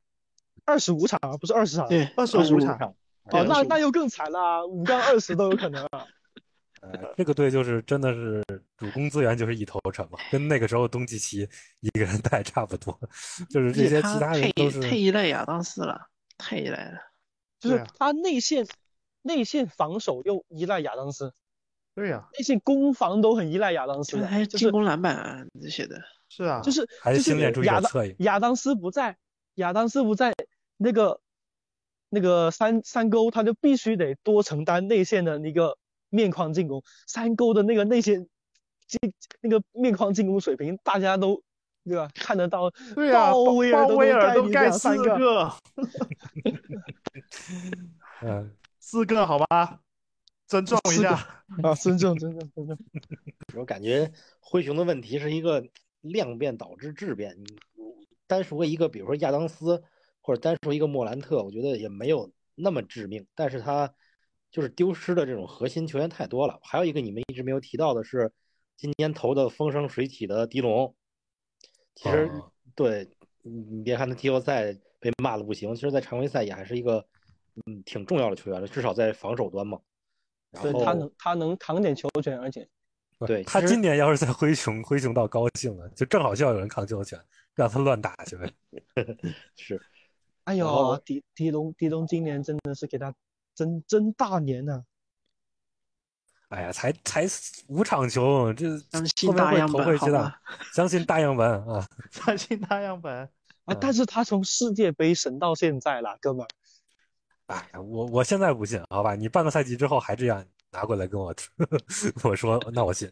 Speaker 3: 二十五场啊，不是二十场。
Speaker 6: 对
Speaker 1: ，25
Speaker 6: 25
Speaker 1: 场
Speaker 3: 哦，那那又更惨了啊，五杠二十都有可能啊。
Speaker 4: 呃，这个队就是真的是主攻资源就是一头沉嘛，跟那个时候东契奇一个人带差不多，就是这些其他人都是
Speaker 6: 太依赖亚当斯了，太依赖了。
Speaker 3: 就是他内线内线防守又依赖亚当斯，
Speaker 1: 对呀，
Speaker 3: 内线攻防都很依赖亚当斯的，
Speaker 6: 还有
Speaker 3: 就是
Speaker 6: 进攻篮板啊这些的，
Speaker 1: 是啊，
Speaker 3: 就。是
Speaker 4: 还
Speaker 3: 就是
Speaker 4: 新练出
Speaker 3: 亚当。亚当斯不在，亚当斯不在，那个那个三三勾他就必须得多承担内线的那个面框进攻，三勾的那个内线进那个面框进攻水平，大家都对吧看得到，
Speaker 1: 对呀，
Speaker 3: 鲍威尔都
Speaker 1: 鲍威尔
Speaker 3: 盖
Speaker 1: 都盖四
Speaker 3: 个
Speaker 1: 四个好吧，尊重一下。
Speaker 3: 啊，尊重尊重尊重，
Speaker 2: 我感觉灰熊的问题是一个量变导致质变。你单说一个，比如说亚当斯，或者单说一个莫兰特，我觉得也没有那么致命。但是他就是丢失的这种核心球员太多了。还有一个你们一直没有提到的是，今年投的风生水起的迪龙。其实
Speaker 4: 哦
Speaker 2: 对你你别看他季后赛被骂的不行，其实在常规赛也还是一个嗯挺重要的球员了，至少在防守端嘛。然后
Speaker 3: 对他能他能扛点球权，而且
Speaker 2: 对他
Speaker 4: 今年要是在灰熊，灰熊倒高兴了，就正好需要有人扛球权，让他乱打去呗。
Speaker 2: 是
Speaker 3: 哎呦，迪迪龙迪龙今年真的是给他争争大年呐、
Speaker 4: 哎呀，才才五场球，这
Speaker 6: 相信大样本
Speaker 4: 会
Speaker 6: 好吧，
Speaker 4: 相信大样本啊。
Speaker 1: 相信大样本，
Speaker 3: 啊！
Speaker 4: 嗯
Speaker 3: 但是他从世界杯神到现在了，哥们儿，
Speaker 4: 哎呀，我我现在不信，好吧？你半个赛季之后还这样拿过来跟我 我说，那我信。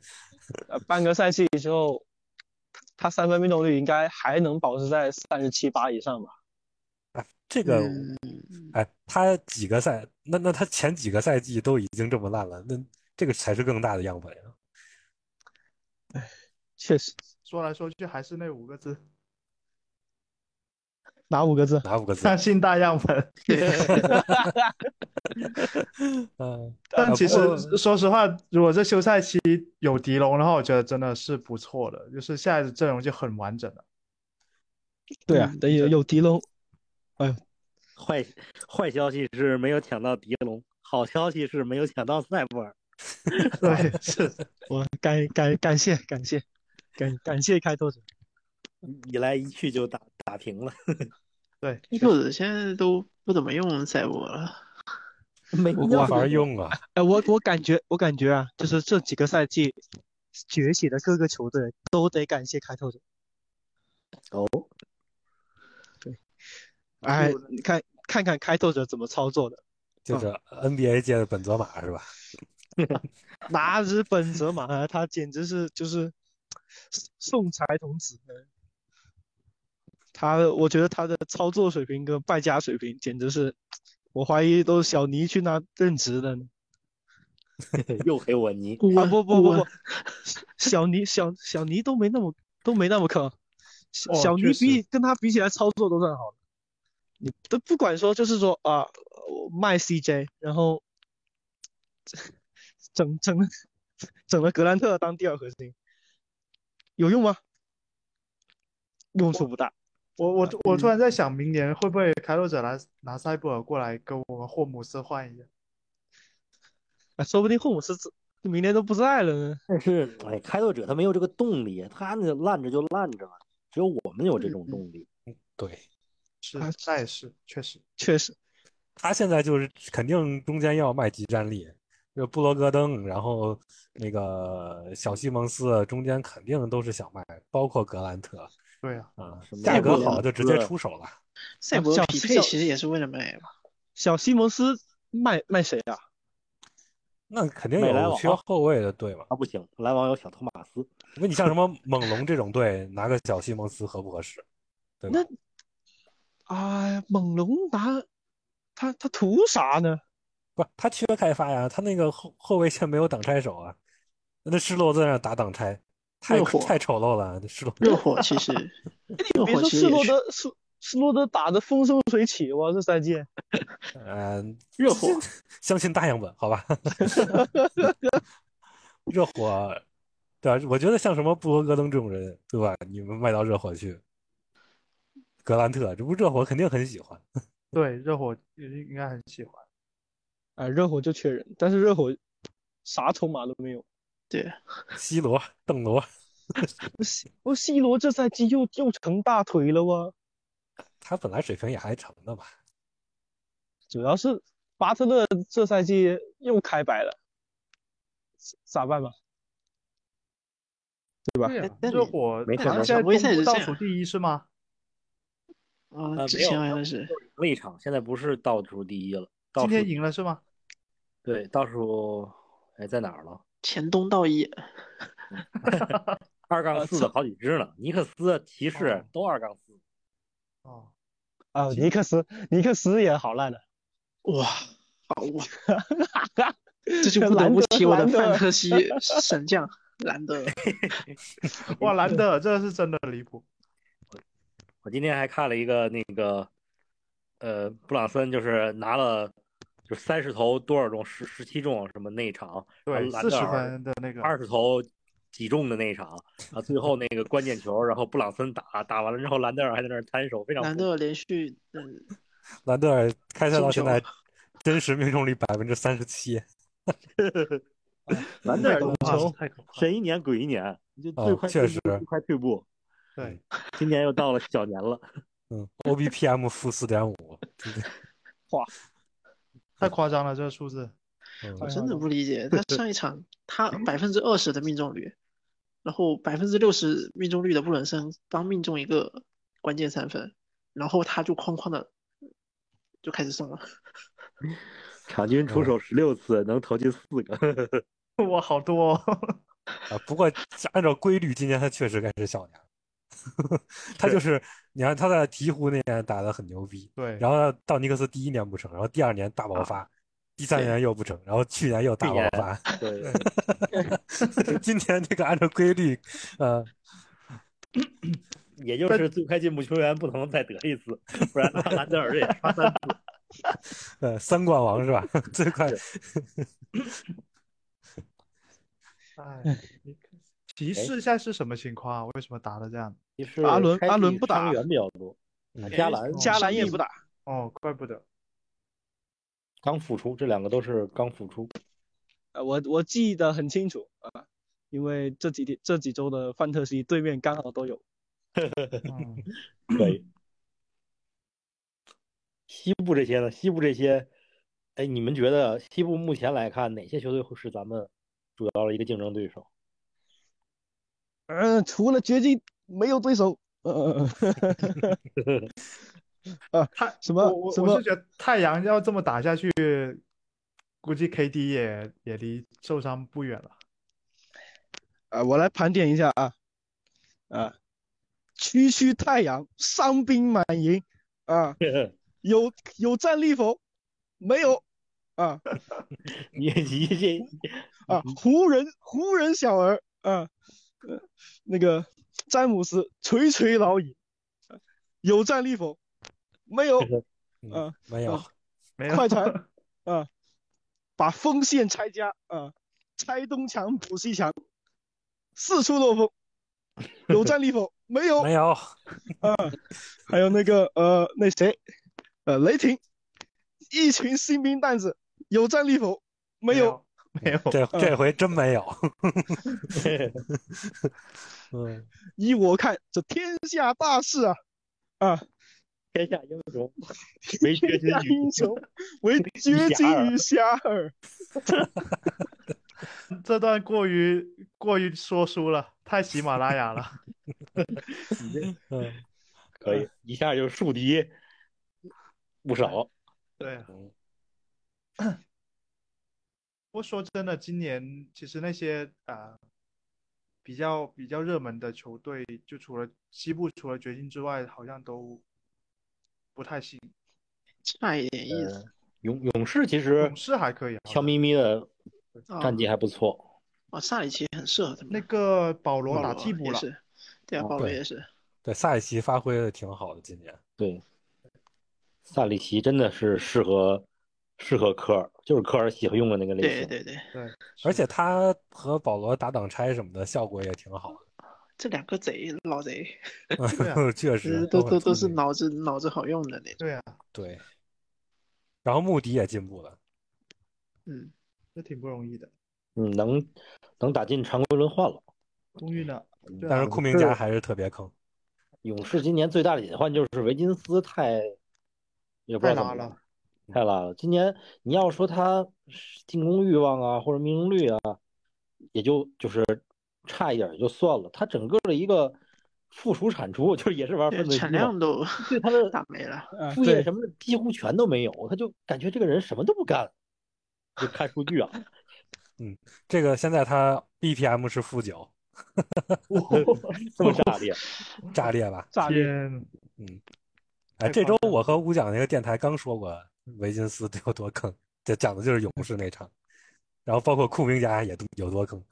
Speaker 3: 呃，半个赛季之后，他三分命中率应该还能保持在三十七八以上吧？
Speaker 4: 哎，这个，
Speaker 6: 嗯
Speaker 4: 哎，他几个赛，那那他前几个赛季都已经这么烂了，那这个才是更大的样本啊。
Speaker 3: 确实，
Speaker 1: 说来说去还是那五个字。
Speaker 3: 哪五个字？
Speaker 4: 哪五个字？
Speaker 1: 相信大样本。
Speaker 4: 嗯
Speaker 1: 但其实说实话，如果这休赛期有迪龙的话，我觉得真的是不错的，就是下一次阵容就很完整了。
Speaker 3: 对啊，等有有迪龙，哎呦，
Speaker 2: 坏坏消息是没有抢到迪龙，好消息是没有抢到塞博尔。
Speaker 1: 对，是
Speaker 3: 我感感感谢感谢感感谢开拓者。
Speaker 2: 一来一去就打打平了，
Speaker 1: 对，
Speaker 6: 开拓者现在都不怎么用赛博了。
Speaker 2: 没
Speaker 4: 没法用啊。
Speaker 3: 哎，我我感觉我感觉啊，就是这几个赛季崛起的各个球队都得感谢开拓者。
Speaker 2: 哦，对
Speaker 3: 哎，你看看看开拓者怎么操作的，
Speaker 4: 就是 NBA 界的本泽马是吧？
Speaker 3: 哪是本泽马啊，他简直是就是送财童子。他我觉得他的操作水平跟败家水平简直是，我怀疑都是小尼去那任职的呢。
Speaker 2: 又黑我泥。
Speaker 6: 顾
Speaker 3: 啊不不不不，小尼小小尼都没那么都没那么坑，小
Speaker 1: 哦
Speaker 3: 小尼比跟他比起来操作都算好的。你都不管说就是说啊，我卖 CJ，然后整整整了格兰特当第二核心，有用吗？用处不大。
Speaker 1: 我我我突然在想，明年会不会开拓者拿拿塞布尔过来跟我们霍姆斯换一下？
Speaker 3: 啊，说不定霍姆斯这明年都不在了呢。
Speaker 2: 但是，哎，开拓者他没有这个动力，他那烂着就烂着了，只有我们有这种动力。
Speaker 4: 对
Speaker 1: 是
Speaker 3: 啊，
Speaker 1: 那也是，确实。
Speaker 3: 确实，
Speaker 4: 他现在就是肯定中间要卖集战力，就布罗格登，然后那个小西蒙斯中间肯定都是想卖，包括格兰特
Speaker 1: 对啊，
Speaker 4: 啊
Speaker 2: 什，么
Speaker 4: 价格好就直接出手了。
Speaker 6: 赛博
Speaker 3: 小
Speaker 6: 匹配其实也是为了卖嘛。
Speaker 3: 小西蒙斯卖卖谁啊？
Speaker 4: 那肯定有缺后卫的队嘛。
Speaker 2: 啊，不行，篮网有小托马斯，
Speaker 4: 那你像什么猛龙这种队，拿个小西蒙斯合不合适？对吧？
Speaker 3: 哎，猛龙拿他他图啥呢？
Speaker 4: 不，他缺开发呀，他那个后后卫线没有挡拆手啊，那施罗在那打挡拆，太太丑陋了，那施罗。
Speaker 6: 热火其实，你
Speaker 3: 别说施罗
Speaker 6: 其实也是
Speaker 3: 德施施罗德打的风生水起哇，这赛季
Speaker 4: 嗯，
Speaker 6: 热火
Speaker 4: 相信大样本，好吧？热火，对吧？我觉得像什么布罗格登这种人，对吧？你们卖到热火去，格兰特，这不热火肯定很喜欢。
Speaker 1: 对，热火应应该很喜欢。
Speaker 3: 哎，热火就缺人，但是热火啥筹码都没有。
Speaker 6: 对，，
Speaker 4: C 罗、邓罗，
Speaker 3: 西我 C 罗这赛季又又成大腿了哇，
Speaker 4: 他本来水平也还成的嘛。
Speaker 3: 主要是巴特勒这赛季又开摆了，咋办吧？对吧？
Speaker 1: 对呀、
Speaker 6: 但你
Speaker 1: 热火
Speaker 2: 没可能
Speaker 1: 好像现在
Speaker 6: 常规赛
Speaker 1: 东部倒数第一是吗？
Speaker 6: 啊，
Speaker 2: 呃，
Speaker 6: 之
Speaker 2: 没有，
Speaker 6: 前好像是
Speaker 2: 赢了一场，现在不是倒数第一了，
Speaker 1: 今天赢了是吗？
Speaker 2: 对，倒数，哎，在哪儿了？
Speaker 6: 前东道一，
Speaker 2: 二杠四的好几只呢，尼克斯、骑士
Speaker 1: 哦
Speaker 2: 都二杠四。
Speaker 1: 哦，
Speaker 3: 啊，尼克斯尼克斯也好烂的，
Speaker 6: 哇，好哇，这就不得不提我的范特西神将兰德尔。
Speaker 1: 哇，兰德这是真的离谱。
Speaker 2: 我今天还看了一个那个，呃，布朗森就是拿了就三十投多少中十十七中什么那一场，
Speaker 1: 对，
Speaker 2: 兰
Speaker 1: 四十
Speaker 2: 德尔
Speaker 1: 分的那个，
Speaker 2: 二十投几中的那一场啊，最后那个关键球，然后布朗森打打完了之后，兰德尔还在那儿摊手，非常
Speaker 6: 兰德尔连续嗯
Speaker 4: 兰德尔开赛到现在真实命中率百分之三十七，
Speaker 2: 兰德尔
Speaker 1: 太可怕了，太可怕了。
Speaker 2: 神一年鬼一年，就
Speaker 4: 哦
Speaker 2: 最快
Speaker 4: 确实
Speaker 2: 最快退步，
Speaker 1: 对，
Speaker 2: 今年又到了小年了。
Speaker 4: 嗯，OBPM 负四点五，
Speaker 1: 太夸张了这个数字。
Speaker 4: 嗯
Speaker 6: 我真的不理解，他上一场他 百分之二十的命中率，然后百分之六十命中率的布伦森刚命中一个关键三分，然后他就哐哐的就开始送了。
Speaker 2: 场均出手十六次，能投进四个。
Speaker 1: 哇，好多、哦。
Speaker 4: 啊，不过按照规律，今年他确实该是小年。他就是你看他在鹈鹕那年打的很牛逼，
Speaker 1: 对，
Speaker 4: 然后到尼克斯第一年不成，然后第二年大爆发，第三年又不成，然后去年又大爆发。
Speaker 2: 对，
Speaker 4: 今年这个按照规律，呃，
Speaker 2: 也就是最快进步球员不能再得一次，不然他兰德尔也刷三次。
Speaker 4: 呃，三冠王是吧？最快。
Speaker 1: 哎，骑士现在是什么情况啊？为什么打的这样？
Speaker 2: 其实
Speaker 3: 阿伦阿伦不打
Speaker 2: 伤员比较多，
Speaker 4: 嗯
Speaker 2: 加兰
Speaker 3: 加兰也不打。
Speaker 1: 哦，怪不得。
Speaker 2: 刚复出，这两个都是刚复出。
Speaker 3: 呃，我我记得很清楚啊，因为这几天这几周的范特西对面刚好都有。
Speaker 1: 嗯，
Speaker 2: 可以。西部这些呢？西部这些，哎，你们觉得西部目前来看，哪些球队会是咱们主要的一个竞争对手？
Speaker 3: 嗯、除了掘金没有对手。呃，啊，
Speaker 1: 太
Speaker 3: 什么
Speaker 1: 我我
Speaker 3: 什么？
Speaker 1: 我是觉得太阳要这么打下去，估计 KD 也也离受伤不远了。
Speaker 3: 啊，我来盘点一下啊，啊，区区太阳伤兵满营。啊，有有战力否？没有。啊。
Speaker 2: 你你这
Speaker 3: 啊，湖人湖人小儿。啊，呃，那个詹姆斯垂垂老矣，有战力否？没有
Speaker 4: 嗯
Speaker 3: 啊，
Speaker 4: 没有
Speaker 3: 啊，
Speaker 1: 没有
Speaker 3: 快船 啊，把锋线拆家啊，拆东墙补西墙，四处漏风，有战力否？没有
Speaker 4: 没有，
Speaker 3: 啊，还有那个呃，那谁，呃，雷霆，一群新兵蛋子，有战力否？没有。
Speaker 1: 没有。
Speaker 4: 这这回真没有。嗯，
Speaker 3: 依我看，这天下大事啊，啊，
Speaker 2: 天下英雄 唯绝金
Speaker 3: 天下
Speaker 2: 与
Speaker 3: 英雄唯绝金与遐迩。
Speaker 1: 这段过于过于说书了，太喜马拉雅了。
Speaker 4: 嗯，
Speaker 2: 可以一下就树敌不少。
Speaker 1: 对过说真的，今年其实那些啊、呃比较比较热门的球队，就除了西部除了掘金之外，好像都不太行。
Speaker 6: 差一点意思。
Speaker 2: 呃勇勇士其实
Speaker 1: 勇士还可以啊，
Speaker 2: 悄咪咪的
Speaker 6: 啊
Speaker 2: 战绩还不错。
Speaker 6: 哦，萨里奇很适合他们。
Speaker 1: 那个保罗打替补了，
Speaker 6: 也是，对啊，
Speaker 4: 哦
Speaker 6: 保罗也是。
Speaker 4: 对，萨里奇发挥的挺好的，今年。
Speaker 2: 对，萨里奇真的是适合适合科尔，就是科尔喜欢用的那个类型。
Speaker 6: 对对对，
Speaker 1: 对，
Speaker 4: 而且他和保罗打挡拆什么的，效果也挺好
Speaker 6: 这两个贼老贼，
Speaker 1: 啊。
Speaker 4: 确实
Speaker 6: 都都都是脑子脑子好用的那种。
Speaker 1: 对啊，
Speaker 4: 对。然后穆迪也进步了，
Speaker 6: 嗯，
Speaker 1: 这挺不容易的。
Speaker 2: 嗯，能能打进常规轮换了。
Speaker 1: 终于呢，啊
Speaker 4: 但是库明加还是特别坑。
Speaker 2: 勇士今年最大的隐患就是维金斯太也不知道怎么
Speaker 1: 了，
Speaker 2: 太拉了。今年你要说他进攻欲望啊，或者命中率啊，也就就是差一点也就算了，他整个的一个附属产出 就是也是玩
Speaker 6: 对
Speaker 2: 分子
Speaker 6: 产量都
Speaker 2: 对他的
Speaker 6: 打没了。
Speaker 2: 副业什么的几乎全都没有，他就感觉这个人什么都不干，就看数据啊，嗯
Speaker 4: 这个现在他 BPM 是负九，
Speaker 2: 这么炸裂。
Speaker 4: 炸裂吧？
Speaker 3: 炸裂。
Speaker 1: 嗯，
Speaker 4: 哎，这周我和吴讲那个电台刚说过维金斯有多坑，这讲的就是勇士那场，然后包括库明加也都有多坑，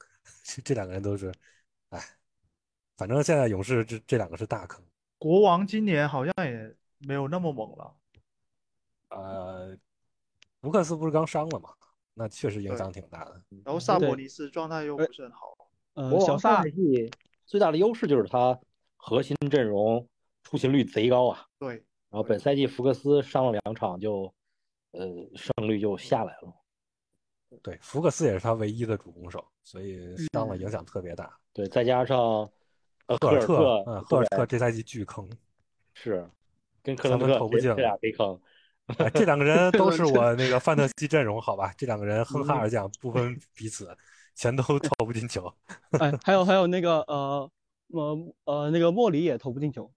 Speaker 4: 这这两个人都是，哎，反正现在勇士这这两个是大坑。
Speaker 1: 国王今年好像也没有那么猛了。
Speaker 4: 呃，卢克斯不是刚伤了吗？那确实影响挺大的。
Speaker 1: 然后萨博尼斯状态又不是很好，
Speaker 3: 呃，
Speaker 2: 国
Speaker 3: 小萨
Speaker 2: 赛季最大的优势就是他核心阵容出勤率贼高啊，
Speaker 1: 对，
Speaker 2: 然后本赛季福克斯伤了两场就，呃，胜率就下来了。
Speaker 4: 对，福克斯也是他唯一的主攻手，所以伤了
Speaker 6: 嗯
Speaker 4: 影响特别大。
Speaker 2: 对，再加上呃
Speaker 4: 赫尔
Speaker 2: 特，
Speaker 4: 嗯，赫尔特这赛季巨坑，
Speaker 2: 是跟克伦特
Speaker 4: 投不进这
Speaker 2: 俩贼坑。
Speaker 4: 哎，这两个人 都是我那个范特西阵容，好吧？这两个人哼哈二将，不分彼此，全都投不进球。
Speaker 3: 哎，还有还有那个呃呃呃那个莫里也投不进球。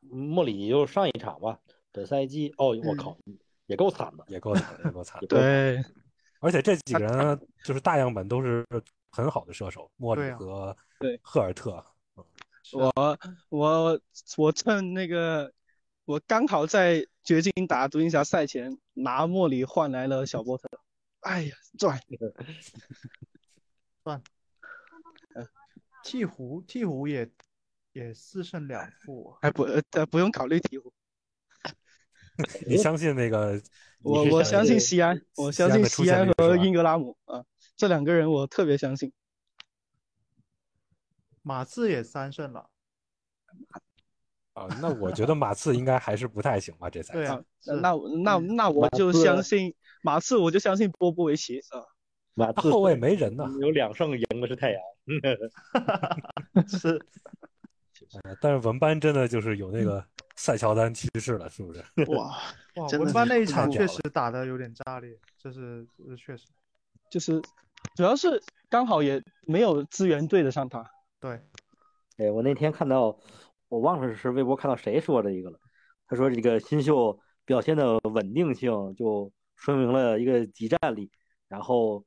Speaker 2: 莫里就上一场吧，本赛季哦，我靠，也够惨的，
Speaker 4: 也够惨，也够惨。
Speaker 3: 对，
Speaker 4: 而且这几个人就是大样本都是很好的射手，莫里和
Speaker 3: 对
Speaker 4: 赫尔特。
Speaker 3: 我我我趁那个我刚好在掘金打独行侠赛前拿莫里换来了小波特，哎呀赚！
Speaker 1: 鹈鹕鹈鹕也也四胜两负，
Speaker 3: 哎不呃不用考虑鹈鹕，
Speaker 4: 你相信那个？
Speaker 3: 我我相信西安，我相信西安和英格拉姆啊，这两个人我特别相信。
Speaker 1: 马刺也三胜了。
Speaker 4: 啊，那我觉得马刺应该还是不太行吧，这赛季。
Speaker 1: 对啊
Speaker 3: 那那那我就相信马刺，我就相信波波维奇啊。
Speaker 2: 马刺
Speaker 4: 他后卫没人呢，
Speaker 2: 有两胜赢的是太阳，
Speaker 1: 是
Speaker 4: 呃但是文班真的就是有那个塞乔丹骑士了，是不是？
Speaker 6: 哇，
Speaker 1: 哇，文班那一场确实打的有点炸裂，这是这是确实。
Speaker 3: 就是主要是刚好也没有资源对得上他。
Speaker 1: 对，
Speaker 2: 哎，我那天看到，我忘了是微博看到谁说的一个了。他说这个新秀表现的稳定性，就说明了一个集战力，然后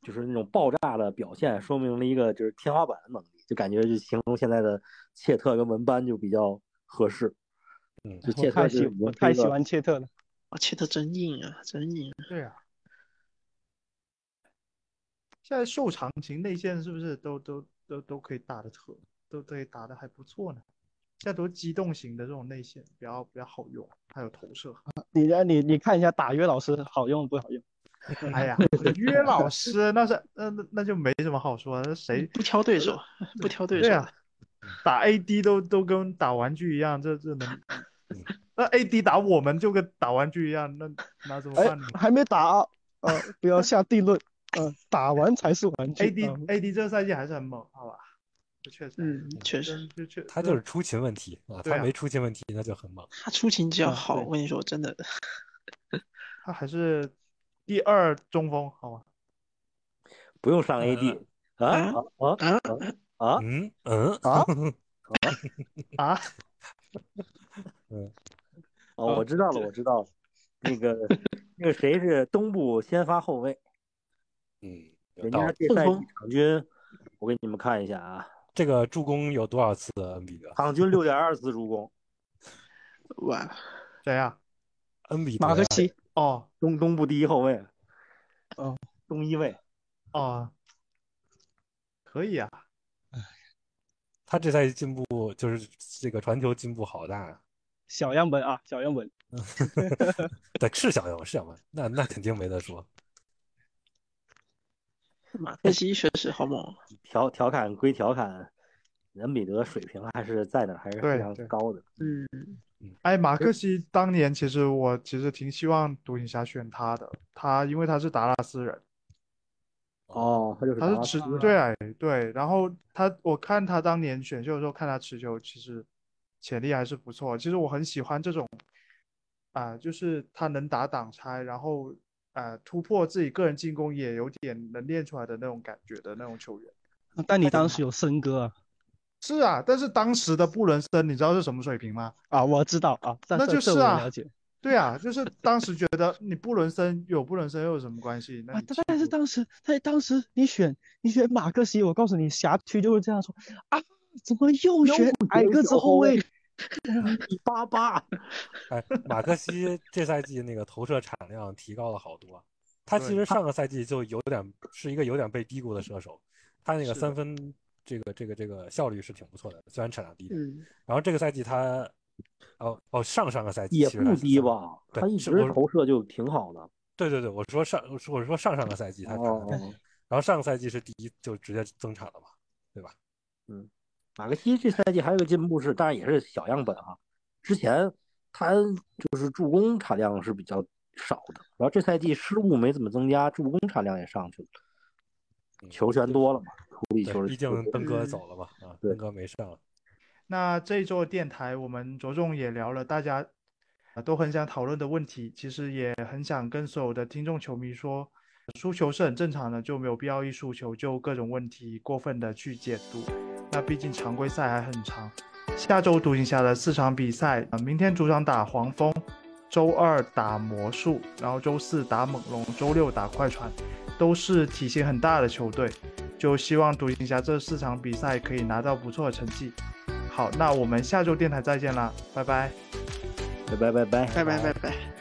Speaker 2: 就是那种爆炸的表现，说明了一个就是天花板的能力，就感觉就形容现在的切特跟文班就比较合适。
Speaker 4: 嗯
Speaker 2: 就切
Speaker 3: 我太喜我太喜欢切特了。
Speaker 6: 啊，切特真硬啊，真硬。
Speaker 1: 对啊。现在瘦长型内线是不是都都都都可以打的特，都可以打的还不错呢？现在都是机动型的这种内线，比较比较好用，还有投射。
Speaker 3: 你你你看一下打约老师好用不好用？
Speaker 1: 哎呀，约老师那是那那那就没什么好说的，那谁
Speaker 6: 不挑对手，不挑对手
Speaker 1: 对啊，打 AD 都都跟打玩具一样，这这能？那 AD 打我们就跟打玩具一样，那那怎么
Speaker 3: 哎
Speaker 1: 办呢，
Speaker 3: 还没打，呃，不要下定论，呃，打完才是玩具。
Speaker 1: ？AD
Speaker 3: 嗯。
Speaker 1: AD 这个赛季还是很猛，好吧？确实，
Speaker 6: 嗯，确实，
Speaker 4: 他就是出勤问题啊，他没出勤问题那就很猛。
Speaker 6: 他出勤只要
Speaker 3: 嗯
Speaker 6: 好，我跟你说，真的，
Speaker 1: 他还是第二中锋，好吧？
Speaker 2: 不用上 AD 啊？啊？啊？
Speaker 6: 啊，
Speaker 2: 啊？
Speaker 4: 嗯？啊？
Speaker 3: 啊？
Speaker 1: 啊，
Speaker 2: 哦，我知道了，我知道了，那个 那个谁是东部先发后卫，
Speaker 4: 嗯，有
Speaker 2: 人。家这赛季场均，我给你们看一下啊，
Speaker 4: 这个助攻有多少次？恩比德，
Speaker 2: 场均六点二次助攻，
Speaker 6: 哇，
Speaker 1: 谁呀？
Speaker 4: 恩比
Speaker 3: 马克西，
Speaker 1: 哦
Speaker 2: 东东部第一后卫，
Speaker 3: 哦，
Speaker 2: 东一卫，
Speaker 1: 哦，可以啊，
Speaker 4: 他这赛季进步就是这个传球进步好大呀。
Speaker 3: 小样本啊，小样本。
Speaker 4: 对，是小样本，是小样本，那那肯定没得说。
Speaker 6: 马克西确实好猛，
Speaker 2: 调调侃归调侃，恩比德水平还是在那，还是非常高的。
Speaker 6: 嗯，
Speaker 1: 哎，马克西当年其实我其实挺希望独行侠选他的，他因为他是达拉斯人，
Speaker 2: 哦，他就是
Speaker 1: 他是持
Speaker 2: 达拉斯
Speaker 1: 对啊对，然后他我看他当年选秀的时候看他持球，其实潜力还是不错。其实我很喜欢这种啊、就是他能打挡拆，然后啊突破自己个人进攻也有点能练出来的那种感觉的那种球员。
Speaker 3: 但你当时有森哥啊？
Speaker 1: 是啊，但是当时的布伦森你知道是什么水平吗？
Speaker 3: 啊，我知道啊，
Speaker 1: 那就是啊 对啊，就是当时觉得你布伦森有布伦森又有什么关系？那
Speaker 3: 啊。但是
Speaker 1: 当
Speaker 3: 当时，但当时你选你选马克西，我告诉你，辖区就会这样说啊，怎么又选矮个子后卫？
Speaker 2: 一 八八，
Speaker 4: 哎，马克西这赛季那个投射产量提高了好多。他其实上个赛季就有点是一个有点被低估的射手，他那个三分这个这个这个效率是挺不错的，虽然产量低。
Speaker 6: 嗯，
Speaker 4: 然后这个赛季他，哦哦，上上个赛季
Speaker 2: 也不？低吧？他一直投射就挺好的。
Speaker 4: 对对对，我说上我说我说上上个赛季他然后上个赛季是第一就直接增产了嘛，对吧？
Speaker 2: 马克西这赛季还有个进步是，当然也是小样本啊。之前他就是助攻产量是比较少的，然后这赛季失误没怎么增加，助攻产量也上去了，
Speaker 4: 嗯
Speaker 2: 球权多了嘛，处理球
Speaker 4: 对，毕竟
Speaker 2: 球
Speaker 4: 奔哥
Speaker 6: 嗯
Speaker 4: 走了嘛，啊，
Speaker 2: 对
Speaker 4: 奔哥没上。
Speaker 1: 那这一周电台，我们着重也聊了大家呃都很想讨论的问题，其实也很想跟所有的听众球迷说，输球是很正常的，就没有必要一输球就各种问题过分的去解读。那毕竟常规赛还很长，下周独行侠的四场比赛，呃，明天主场打黄蜂，周二打魔术，然后周四打猛龙，周六打快船，都是体型很大的球队。就希望独行侠这四场比赛可以拿到不错的成绩。好，那我们下周电台再见啦，拜拜。
Speaker 2: 拜拜拜拜
Speaker 6: 拜拜拜拜。